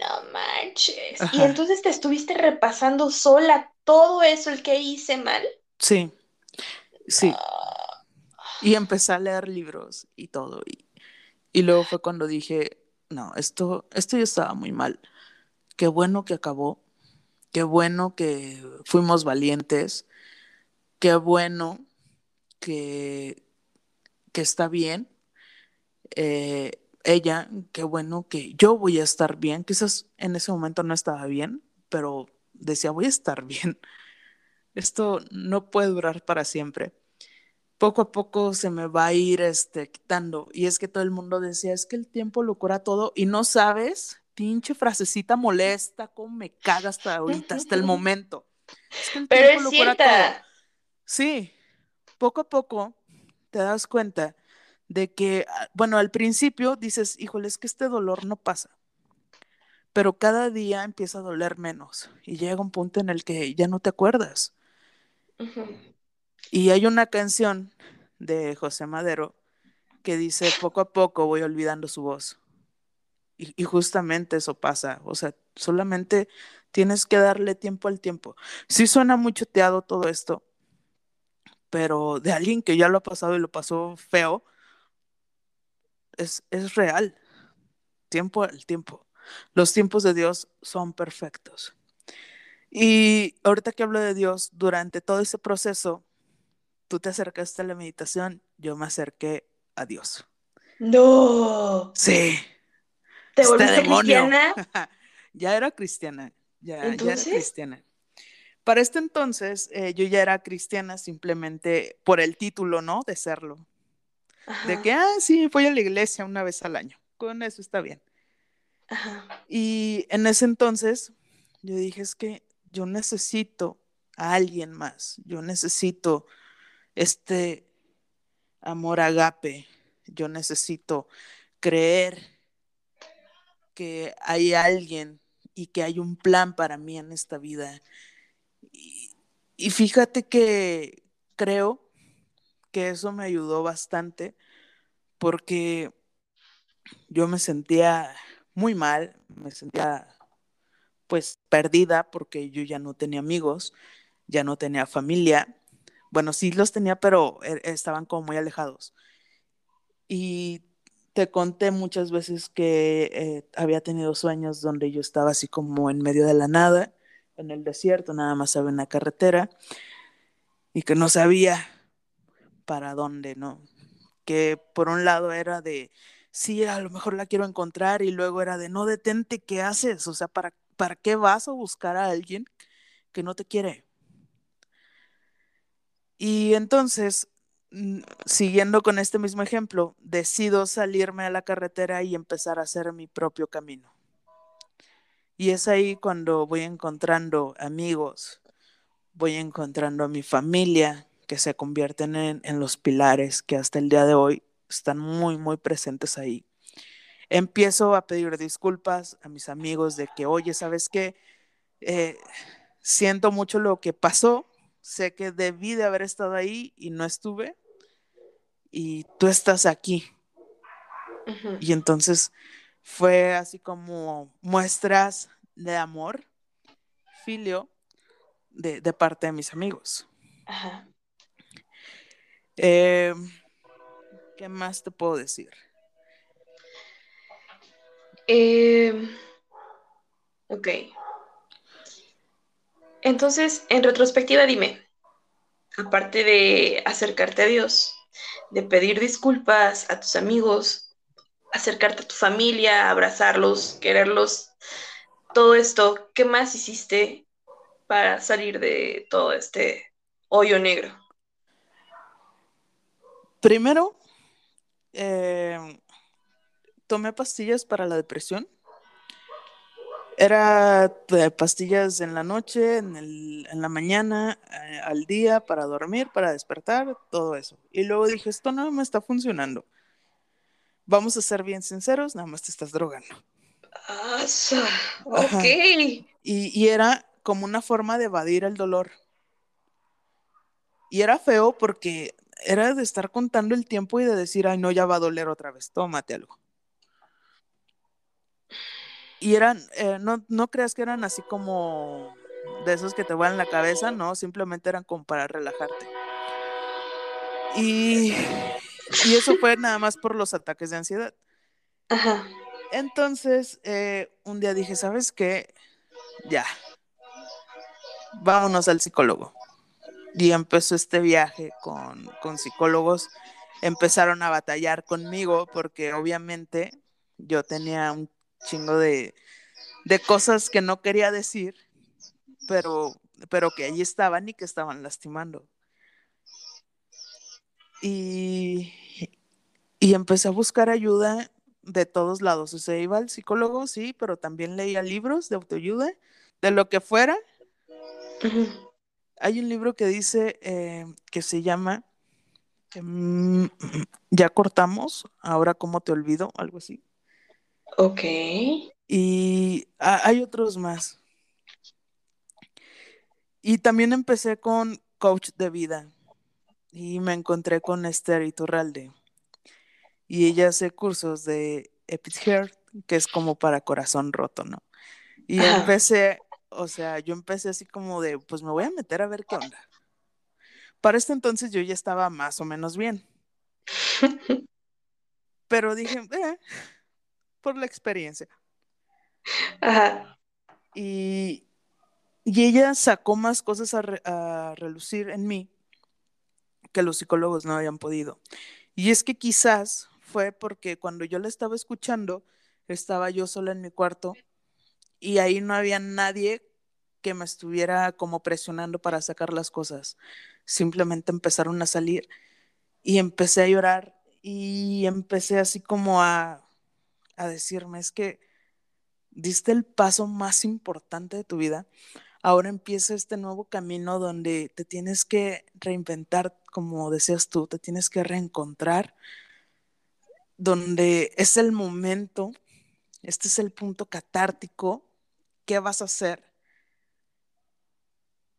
No manches. Y entonces te estuviste repasando sola todo eso, el que hice mal. Sí, sí. Ah. Y empecé a leer libros y todo. Y, y luego fue cuando dije, no, esto, esto ya estaba muy mal. Qué bueno que acabó. Qué bueno que fuimos valientes. Qué bueno que, que está bien. Eh, ella, qué bueno que yo voy a estar bien, quizás en ese momento no estaba bien, pero decía, voy a estar bien. *laughs* Esto no puede durar para siempre. Poco a poco se me va a ir este, quitando. Y es que todo el mundo decía, es que el tiempo lo cura todo y no sabes, pinche frasecita molesta, cómo me caga hasta ahorita, hasta el *laughs* momento. Es que el Pero tiempo es lo cura cierta. todo. Sí, poco a poco te das cuenta de que, ah, bueno, al principio dices, híjole, es que este dolor no pasa. Pero cada día empieza a doler menos y llega un punto en el que ya no te acuerdas. Y hay una canción de José Madero que dice, poco a poco voy olvidando su voz. Y, y justamente eso pasa. O sea, solamente tienes que darle tiempo al tiempo. Sí suena muy choteado todo esto, pero de alguien que ya lo ha pasado y lo pasó feo, es, es real. Tiempo al tiempo. Los tiempos de Dios son perfectos. Y ahorita que hablo de Dios, durante todo ese proceso, tú te acercaste a la meditación, yo me acerqué a Dios. No. Sí. ¿Te este volviste demonio. cristiana? *laughs* ya era cristiana. Ya, ya era ¿Entonces? cristiana. Para este entonces, eh, yo ya era cristiana simplemente por el título, ¿no? De serlo. De que, ah, sí, voy a la iglesia una vez al año. Con eso está bien. Ajá. Y en ese entonces, yo dije, es que yo necesito a alguien más. Yo necesito este amor agape. Yo necesito creer que hay alguien y que hay un plan para mí en esta vida. Y, y fíjate que creo que eso me ayudó bastante porque yo me sentía muy mal, me sentía pues perdida porque yo ya no tenía amigos, ya no tenía familia. Bueno, sí los tenía, pero e, estaban como muy alejados. Y te conté muchas veces que eh, había tenido sueños donde yo estaba así como en medio de la nada, en el desierto, nada más había una carretera, y que no sabía para dónde, ¿no? Que por un lado era de, sí, a lo mejor la quiero encontrar, y luego era de, no, detente, ¿qué haces? O sea, ¿para, para qué vas a buscar a alguien que no te quiere? Y entonces, mm, siguiendo con este mismo ejemplo, decido salirme a la carretera y empezar a hacer mi propio camino. Y es ahí cuando voy encontrando amigos, voy encontrando a mi familia, que se convierten en, en los pilares que hasta el día de hoy están muy, muy presentes ahí. Empiezo a pedir disculpas a mis amigos de que, oye, ¿sabes qué? Eh, siento mucho lo que pasó, sé que debí de haber estado ahí y no estuve, y tú estás aquí. Y entonces fue así como muestras de amor, filio, de, de parte de mis amigos. Ajá. Eh, ¿Qué más te puedo decir? Eh, ok. Entonces, en retrospectiva, dime, aparte de acercarte a Dios, de pedir disculpas a tus amigos, acercarte a tu familia, abrazarlos, quererlos, todo esto, ¿qué más hiciste para salir de todo este hoyo negro? Primero, eh, tomé pastillas para la depresión. Era eh, pastillas en la noche, en, el, en la mañana, eh, al día, para dormir, para despertar, todo eso. Y luego dije, esto no me está funcionando. Vamos a ser bien sinceros, nada más te estás drogando. Sa- Ajá. ok. Y, y era como una forma de evadir el dolor. Y era feo porque era de estar contando el tiempo y de decir, ay, no, ya va a doler otra vez, tómate algo. Y eran, eh, no, no creas que eran así como de esos que te vuelan la cabeza, no, simplemente eran como para relajarte. Y, y eso fue nada más por los ataques de ansiedad. Ajá. Entonces, eh, un día dije, ¿sabes qué? Ya, vámonos al psicólogo. Y empezó este viaje con, con psicólogos. Empezaron a batallar conmigo porque obviamente yo tenía un chingo de, de cosas que no quería decir, pero, pero que allí estaban y que estaban lastimando. Y, y empecé a buscar ayuda de todos lados. O sea, iba al psicólogo, sí, pero también leía libros de autoayuda, de lo que fuera, Hay un libro que dice eh, que se llama mm, *clears throat* Ya cortamos, ahora cómo te olvido, algo así. Ok. Y hay otros más. Y también empecé con coach de vida y me encontré con Esther Iturralde. Y ella hace cursos de Epic Heart, que es como para corazón roto, ¿no? Y empecé, o sea, yo empecé así como de, pues me voy a meter a ver qué onda. Para este entonces yo ya estaba más o menos bien. *laughs* Pero dije, eh, por la experiencia. Ajá. Y, y ella sacó más cosas a, relucir en mí que los psicólogos no habían podido. Y es que quizás fue porque cuando yo la estaba escuchando, estaba yo sola en mi cuarto y ahí no había nadie que me estuviera como presionando para sacar las cosas. Simplemente empezaron a salir y empecé a llorar y empecé así como a, a decirme, es que diste el paso más importante de tu vida ahora empieza este nuevo camino donde te tienes que reinventar, como decías tú, te tienes que reencontrar, donde es el momento, este es el punto catártico, ¿qué vas a hacer?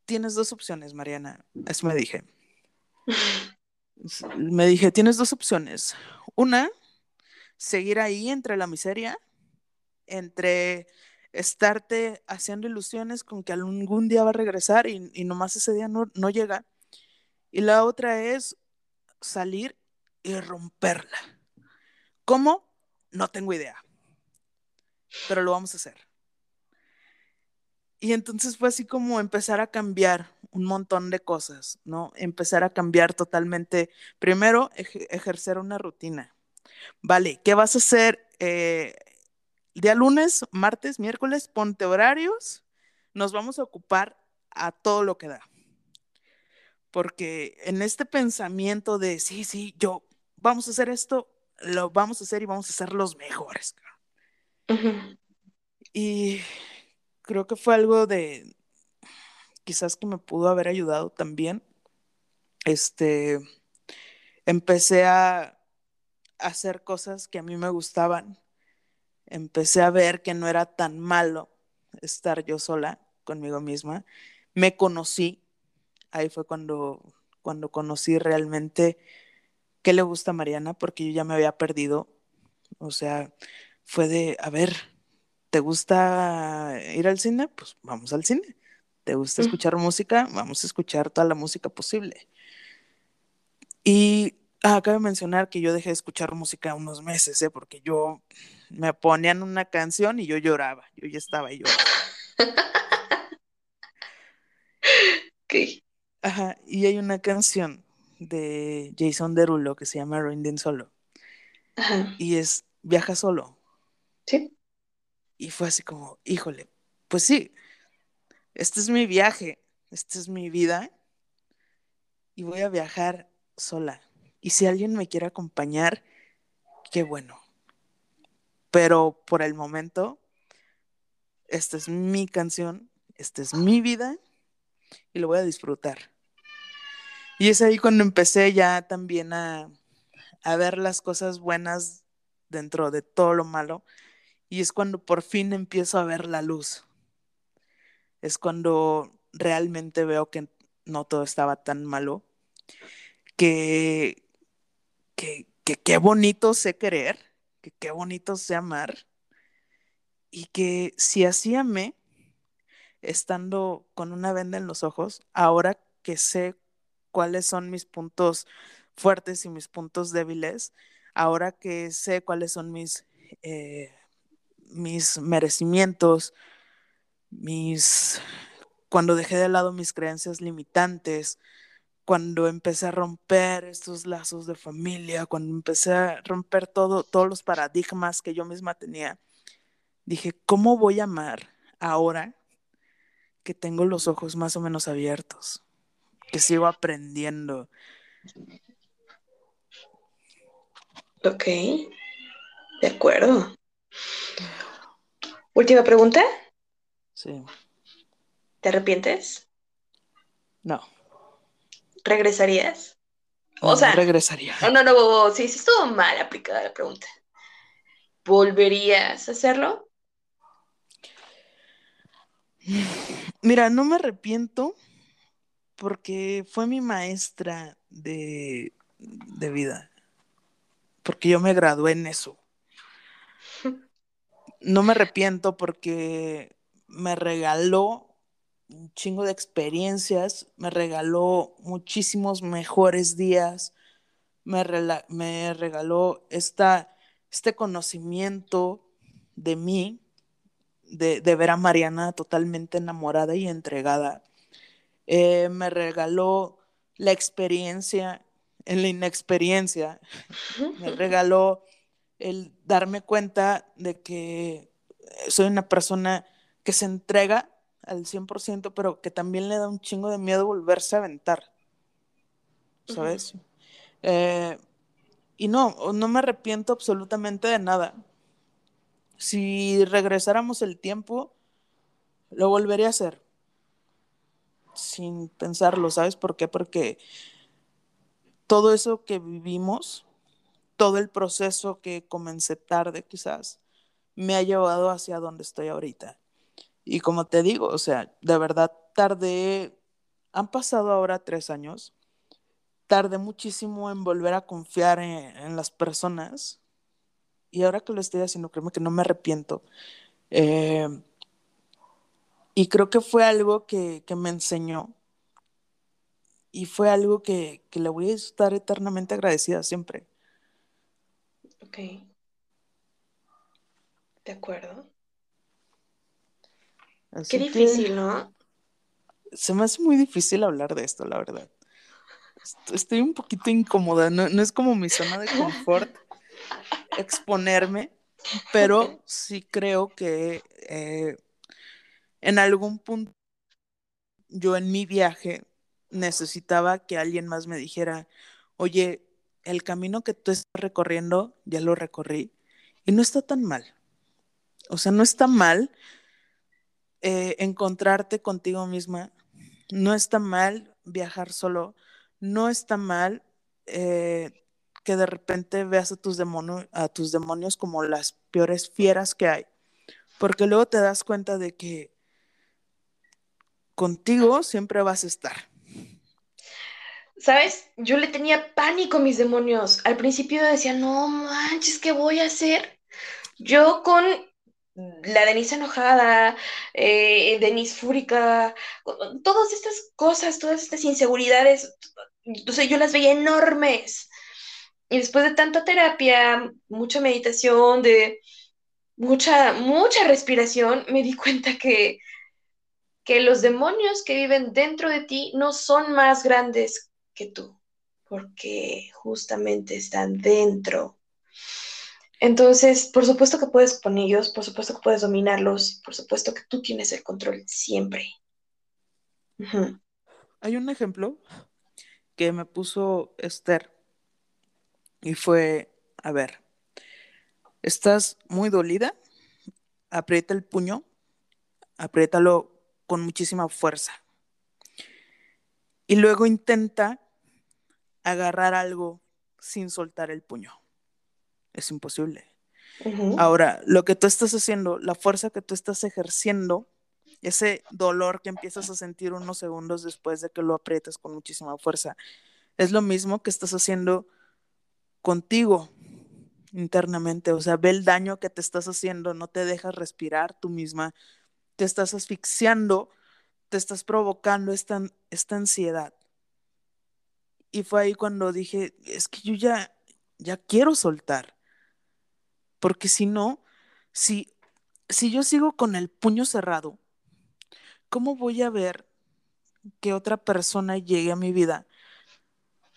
Tienes dos opciones, Mariana, eso me dije. *laughs* Me dije, tienes dos opciones. Una, seguir ahí entre la miseria, entre estarte haciendo ilusiones con que algún día va a regresar y, nomás ese día no, no llega. Y la otra es salir y romperla. ¿Cómo? No tengo idea. Pero lo vamos a hacer. Y entonces fue así como empezar a cambiar un montón de cosas, ¿no? Empezar a cambiar totalmente. Primero, ejercer una rutina. Vale, ¿qué vas a hacer eh, día lunes, martes, miércoles, ponte horarios, nos vamos a ocupar a todo lo que da. Porque en este pensamiento de, sí, sí, yo, vamos a hacer esto, lo vamos a hacer y vamos a ser los mejores. Y creo que fue algo de, quizás que me pudo haber ayudado también. Este, empecé a hacer cosas que a mí me gustaban empecé a ver que no era tan malo estar yo sola conmigo misma. Me conocí, ahí fue cuando, cuando conocí realmente qué le gusta a Mariana, porque yo ya me había perdido. O sea, fue de, a ver, ¿te gusta ir al cine? Pues vamos al cine. ¿Te gusta escuchar música? Vamos a escuchar toda la música posible. Y acabo de mencionar que yo dejé de escuchar música unos meses, ¿eh? porque yo me ponían una canción y yo lloraba, yo ya estaba ahí llorando. *laughs* Ajá, y hay una canción de Jason Derulo que se llama Rinding Solo. Ajá. Y es Viaja solo. Sí. Y fue así como, híjole, pues sí, este es mi viaje, esta es mi vida y voy a viajar sola. Y si alguien me quiere acompañar, qué bueno pero por el momento, esta es mi canción, esta es mi vida y lo voy a disfrutar. Y es ahí cuando empecé ya también a, a ver las cosas buenas dentro de todo lo malo y es cuando por fin empiezo a ver la luz. Es cuando realmente veo que no todo estaba tan malo, que, que, qué bonito sé querer que qué bonito sea amar y que si así amé, estando con una venda en los ojos, ahora que sé cuáles son mis puntos fuertes y mis puntos débiles, ahora que sé cuáles son mis, eh, mis merecimientos, mis, cuando dejé de lado mis creencias limitantes, cuando empecé a romper estos lazos de familia, cuando empecé a romper todo, todos los paradigmas que yo misma tenía, dije, ¿cómo voy a amar ahora que tengo los ojos más o menos abiertos? Que sigo aprendiendo. Ok, de acuerdo. Última pregunta. Sí. ¿Te arrepientes? No. ¿Regresarías? O sea, regresaría. No, no, no, sí, sí estuvo mal aplicada la pregunta. ¿Volverías a hacerlo? Mira, no me arrepiento porque fue mi maestra de, de vida. Porque yo me gradué en eso. No me arrepiento porque me regaló un chingo de experiencias, me regaló muchísimos mejores días, me, me regaló esta, este conocimiento de mí, de, ver a Mariana totalmente enamorada y entregada. Eh, me regaló la experiencia en la inexperiencia, me regaló el darme cuenta de que soy una persona que se entrega al 100%, pero que también le da un chingo de miedo volverse a aventar. ¿Sabes? Eh, y no, no me arrepiento absolutamente de nada. Si regresáramos el tiempo, lo volvería a hacer. Sin pensarlo, ¿sabes por qué? Porque todo eso que vivimos, todo el proceso que comencé tarde quizás, me ha llevado hacia donde estoy ahorita. Y como te digo, o sea, de verdad tardé, han pasado ahora tres años, tardé muchísimo en volver a confiar en, las personas. Y ahora que lo estoy haciendo, créeme que no me arrepiento. Eh, y creo que fue algo que, me enseñó. Y fue algo que, que le voy a estar eternamente agradecida siempre. Ok. De acuerdo. Qué difícil, ¿no? Se me hace muy difícil hablar de esto, la verdad. Estoy un poquito incómoda, no, es como mi zona de confort exponerme, pero sí creo que eh, en algún punto yo en mi viaje necesitaba que alguien más me dijera, oye, el camino que tú estás recorriendo ya lo recorrí y no está tan mal. O sea, no está mal eh, encontrarte contigo misma. No está mal viajar solo. No está mal eh, que de repente veas a tus, a tus demonios como las peores fieras que hay. Porque luego te das cuenta de que contigo siempre vas a estar. ¿Sabes? Yo le tenía pánico a mis demonios. Al principio decía, no manches, ¿qué voy a hacer? Yo con la Denise enojada, eh, Denise fúrica, todas estas cosas, todas estas inseguridades, yo las veía enormes. Y después de tanta terapia, mucha meditación, de mucha, mucha respiración, me di cuenta que, que los demonios que viven dentro de ti no son más grandes tú, porque justamente están dentro entonces, por supuesto que puedes con ellos, por supuesto que puedes dominarlos, por supuesto que tú tienes el control siempre. Hay un ejemplo que me puso Esther y fue, a ver, estás muy dolida, aprieta el puño, apriétalo con muchísima fuerza. Y luego intenta agarrar algo sin soltar el puño es imposible. Ahora, lo que tú estás haciendo, la fuerza que tú estás ejerciendo, ese dolor que empiezas a sentir unos segundos después de que lo aprietas con muchísima fuerza, es lo mismo que estás haciendo contigo internamente. O sea, ve el daño que te estás haciendo, no te dejas respirar tú misma, te estás asfixiando, te estás provocando esta, esta ansiedad. Y fue ahí cuando dije, es que yo ya, ya quiero soltar porque si no, si, si yo sigo con el puño cerrado, ¿cómo voy a ver que otra persona llegue a mi vida?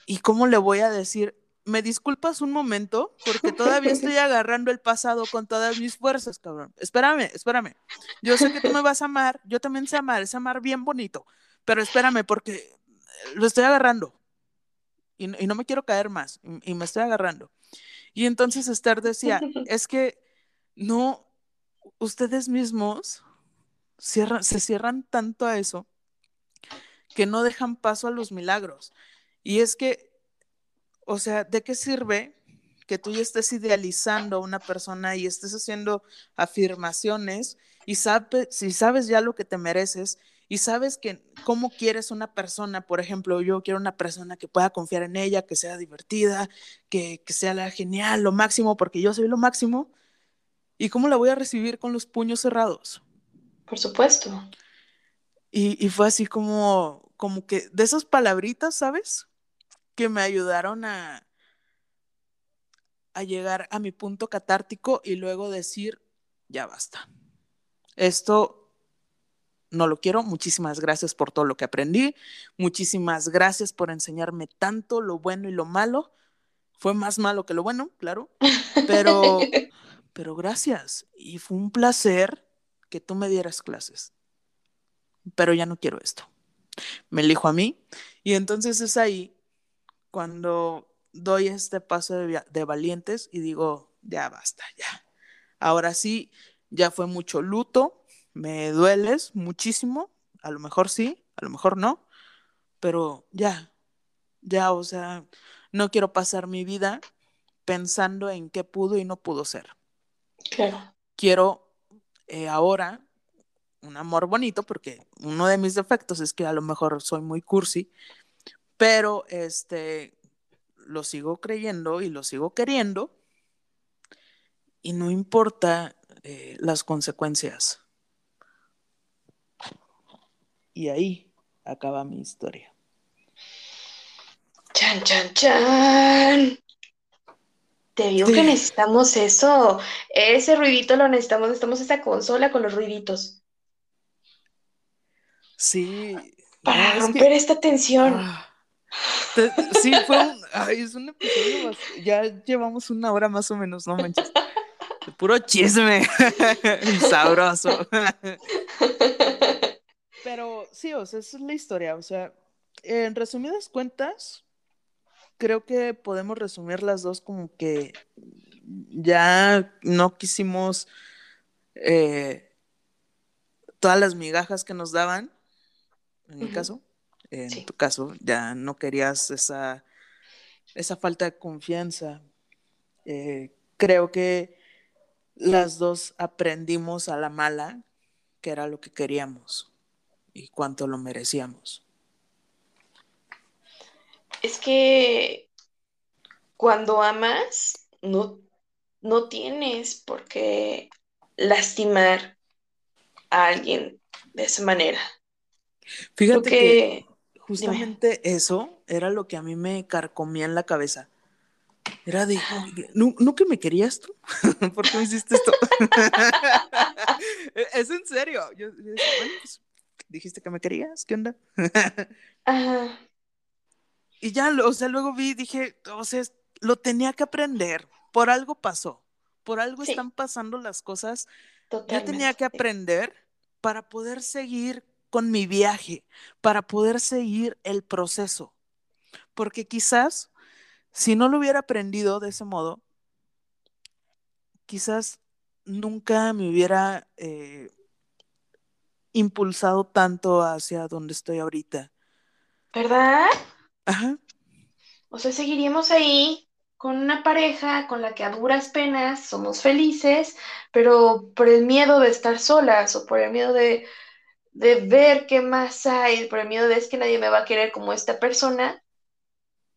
¿Y cómo le voy a decir, me disculpas un momento, porque todavía *laughs* estoy agarrando el pasado con todas mis fuerzas, cabrón. Espérame, espérame. Yo sé que tú me vas a amar, yo también sé amar, es amar bien bonito, pero espérame, porque lo estoy agarrando. Y, no me quiero caer más, y me estoy agarrando. Y entonces Esther decía, *laughs* es que no, ustedes mismos se cierran tanto a eso que no dejan paso a los milagros. Y es que, o sea, ¿de qué sirve que tú ya estés idealizando a una persona y estés haciendo afirmaciones y sabes, si sabes ya lo que te mereces y sabes que cómo quieres una persona, por ejemplo, yo quiero una persona que pueda confiar en ella, que sea divertida, que, que sea la genial, lo máximo, porque yo soy lo máximo, ¿y cómo la voy a recibir con los puños cerrados? Por supuesto. Y, y fue así como, como que de esas palabritas, ¿sabes? Que me ayudaron a, a llegar a mi punto catártico y luego decir, ya basta. Esto no lo quiero. Muchísimas gracias por todo lo que aprendí. Muchísimas gracias por enseñarme tanto lo bueno y lo malo. Fue más malo que lo bueno, claro. Pero, *laughs* pero gracias. Y fue un placer que tú me dieras clases. Pero ya no quiero esto. Me elijo a mí. Y entonces es ahí cuando doy este paso de, de, valientes y digo, ya basta, ya. Ahora sí, ya fue mucho luto, me dueles muchísimo, a lo mejor sí, a lo mejor no, pero ya, ya, o sea, no quiero pasar mi vida pensando en qué pudo y no pudo ser. Claro. Quiero eh, ahora un amor bonito, porque uno de mis defectos es que a lo mejor soy muy cursi, pero este, lo sigo creyendo y lo sigo queriendo y no importa eh, las consecuencias. Y ahí acaba mi historia. Chan, chan, chan. Te digo que necesitamos eso. Ese ruidito lo necesitamos. Necesitamos esa consola con los ruiditos. Sí. Para no, romper que... esta tensión. Ah. Sí, fue un, ay, es un episodio más, ya llevamos una hora más o menos, no manches. De puro chisme. *laughs* Sabroso. *laughs* Pero sí, o sea, esa es la historia. O sea, en resumidas cuentas, creo que podemos resumir las dos como que ya no quisimos eh, todas las migajas que nos daban, en mi uh -huh. caso en sí. tu caso, ya no querías esa, esa falta de confianza. Eh, creo que las dos aprendimos a la mala que era lo que queríamos y cuánto lo merecíamos. Es que cuando amas, no, no tienes por qué lastimar a alguien de esa manera. Fíjate Porque... que justamente Dime. eso era lo que a mí me carcomía en la cabeza. Era de, ¿no, ¿no que me querías tú? *laughs* ¿Por qué me hiciste esto? *laughs* es en serio. Yo, yo decía, bueno, pues, dijiste que me querías, ¿qué onda? Ajá. *laughs* Y ya, o sea, luego vi, dije, o sea, lo tenía que aprender, por algo pasó, por algo sí. están pasando las cosas. Totalmente. Yo tenía que aprender para poder seguir con mi viaje, para poder seguir el proceso. Porque quizás, si no lo hubiera aprendido de ese modo, quizás nunca me hubiera eh, impulsado tanto hacia donde estoy ahorita. ¿Verdad? Ajá. O sea, seguiríamos ahí con una pareja con la que a duras penas somos felices, pero por el miedo de estar solas o por el miedo de, de ver qué más hay, por el miedo de es que nadie me va a querer como esta persona,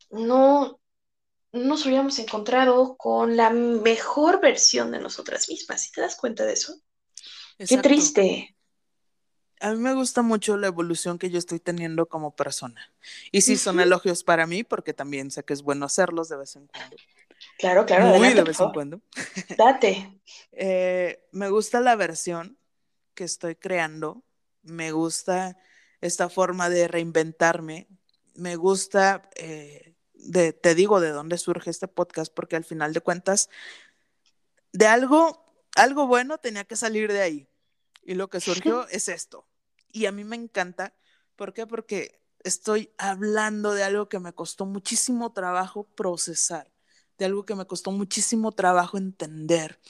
no nos hubiéramos encontrado con la mejor versión de nosotras mismas. ¿Sí te das cuenta de eso? Exacto. Qué triste. A mí me gusta mucho la evolución que yo estoy teniendo como persona. Y sí, son elogios para mí, porque también sé que es bueno hacerlos de vez en cuando. Claro, claro. Muy adelante, de vez en cuando. Date. *laughs* eh, me gusta la versión que estoy creando. Me gusta esta forma de reinventarme. Me gusta, eh, de, te digo de dónde surge este podcast, porque al final de cuentas, de algo, algo bueno tenía que salir de ahí. Y lo que surgió es esto. Y a mí me encanta. ¿Por qué? Porque estoy hablando de algo que me costó muchísimo trabajo procesar, de algo que me costó muchísimo trabajo entender,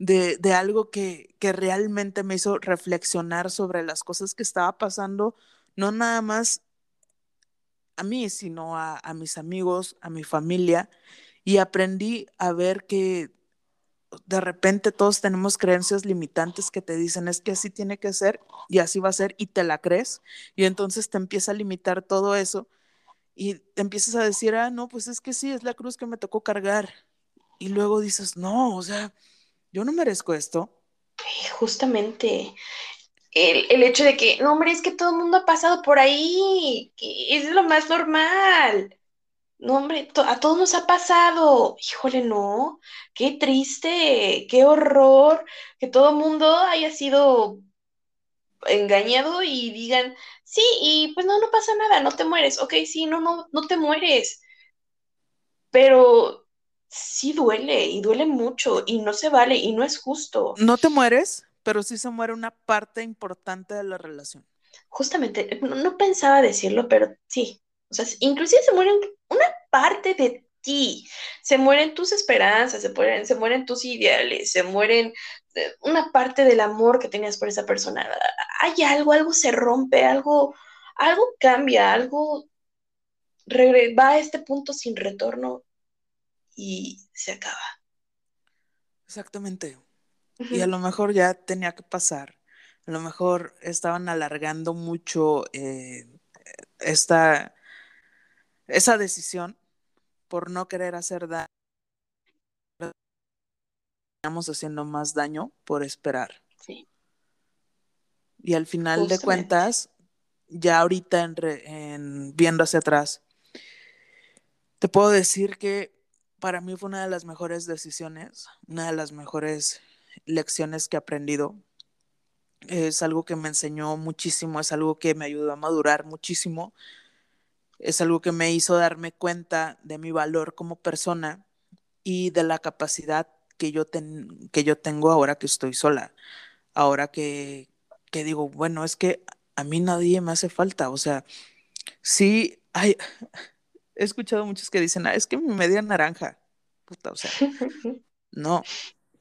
de, de algo que, que realmente me hizo reflexionar sobre las cosas que estaba pasando, no nada más a mí, sino a, a mis amigos, a mi familia, y aprendí a ver que de repente todos tenemos creencias limitantes que te dicen es que así tiene que ser y así va a ser y te la crees y entonces te empieza a limitar todo eso y te empiezas a decir, ah, no, pues es que sí, es la cruz que me tocó cargar y luego dices, no, o sea, yo no merezco esto. Justamente el, el hecho de que, no, hombre, es que todo el mundo ha pasado por ahí, es lo más normal. No, hombre, a todos nos ha pasado. Híjole, no. Qué triste, qué horror que todo mundo haya sido engañado y digan, sí, y pues no, no pasa nada, no te mueres. Ok, sí, no, no, no te mueres. Pero sí duele y duele mucho y no se vale y no es justo. No te mueres, pero sí se muere una parte importante de la relación. Justamente, no, no pensaba decirlo, pero sí. O sea, inclusive se mueren parte de ti, se mueren tus esperanzas, se mueren, se mueren tus ideales, se mueren eh, una parte del amor que tenías por esa persona. Hay algo, algo se rompe, algo, algo cambia, algo va a este punto sin retorno y se acaba. Exactamente. Y a lo mejor ya tenía que pasar. A lo mejor estaban alargando mucho eh, esta, esa decisión por no querer hacer daño. Estamos haciendo más daño por esperar. Sí. Y al final de cuentas, ya ahorita en, en, viendo hacia atrás, te puedo decir que para mí fue una de las mejores decisiones, una de las mejores lecciones que he aprendido. Es algo que me enseñó muchísimo, es algo que me ayudó a madurar muchísimo, es algo que me hizo darme cuenta de mi valor como persona y de la capacidad que yo, ten, que yo tengo ahora que estoy sola, ahora que, que digo, bueno, es que a mí nadie me hace falta, o sea, sí, hay, *laughs* he escuchado muchos que dicen, ah, es que mi media naranja, puta, o sea, *laughs* no,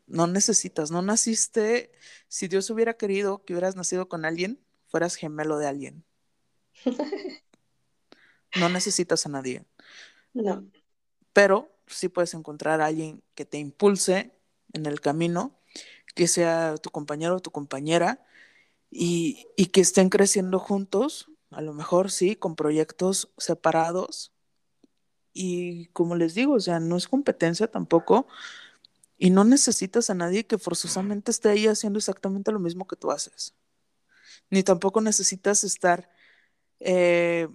no necesitas, no naciste, si Dios hubiera querido que hubieras nacido con alguien, fueras gemelo de alguien. *laughs* No necesitas a nadie. No. Pero sí puedes encontrar a alguien que te impulse en el camino, que sea tu compañero o tu compañera, y, y que estén creciendo juntos, a lo mejor sí, con proyectos separados. Y como les digo, o sea, no es competencia tampoco, y no necesitas a nadie que forzosamente esté ahí haciendo exactamente lo mismo que tú haces. Ni tampoco necesitas estar eh,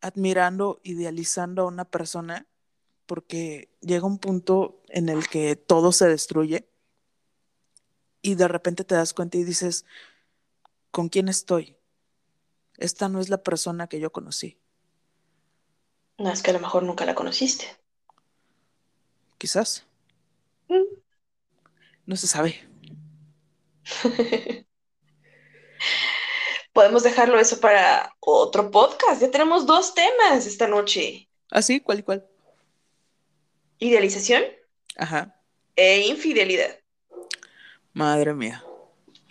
admirando, idealizando a una persona, porque llega un punto en el que todo se destruye y de repente te das cuenta y dices, ¿con quién estoy? Esta no es la persona que yo conocí. No, es que a lo mejor nunca la conociste. Quizás. No se sabe. *laughs* Podemos dejarlo eso para otro podcast. Ya tenemos dos temas esta noche. ¿Ah, sí? ¿Cuál y cuál? Idealización. Ajá. E infidelidad. Madre mía.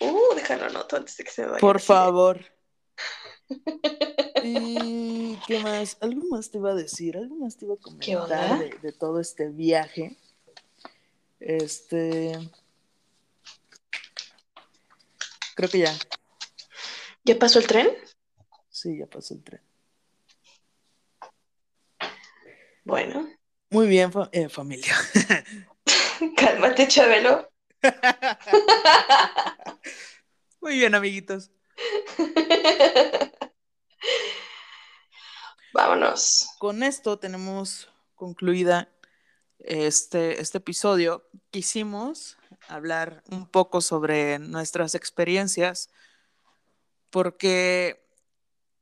Uh, déjalo anoto antes de que se vaya. Por favor. ¿Y *laughs* qué más? Algo más te iba a decir, algo más te iba a comentar de, de todo este viaje. Este. Creo que ya. ¿Ya pasó el tren? Sí, ya pasó el tren. Bueno. Muy bien, eh, familia. *laughs* Cálmate, Chabelo. *laughs* Muy bien, amiguitos. *laughs* Vámonos. Con esto tenemos concluida este, este episodio. Quisimos hablar un poco sobre nuestras experiencias porque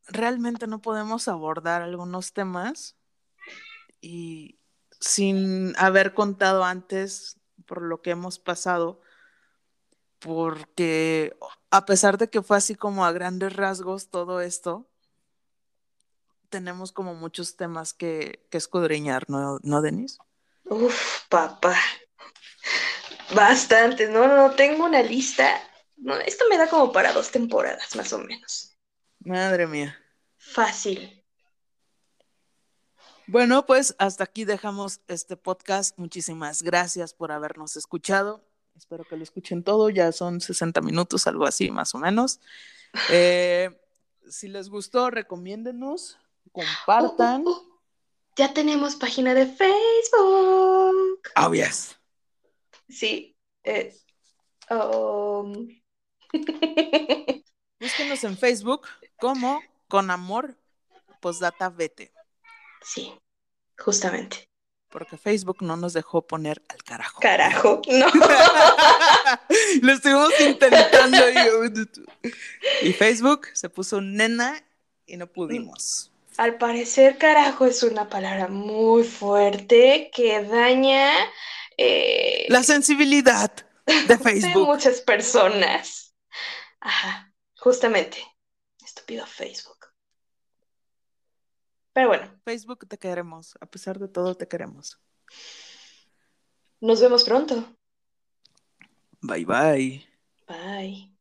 realmente no podemos abordar algunos temas y sin haber contado antes por lo que hemos pasado, porque a pesar de que fue así como a grandes rasgos todo esto, tenemos como muchos temas que, escudriñar, ¿no, ¿no, Denise? Uf, papá. Bastante, no, no, tengo una lista. No, esto me da como para dos temporadas, más o menos. Madre mía. Fácil. Bueno, pues hasta aquí dejamos este podcast. Muchísimas gracias por habernos escuchado. Espero que lo escuchen todo. Ya son 60 minutos, algo así, más o menos. *laughs* Eh, si les gustó, recomiéndenos, compartan. Uh, uh, uh. Ya tenemos página de Facebook. Oh, yes. Sí. Eh, um... *laughs* Búsquenos en Facebook como Con Amor Postdata Vete. Sí, justamente. Porque Facebook no nos dejó poner al carajo. Carajo, no. *laughs* Lo estuvimos intentando. *laughs* Y, Facebook se puso nena y no pudimos. Al parecer, carajo es una palabra muy fuerte que daña eh, la sensibilidad de Facebook. De muchas personas. Ajá, justamente. Estúpido Facebook. Pero bueno. Facebook te queremos, a pesar de todo te queremos. Nos vemos pronto. Bye bye. Bye.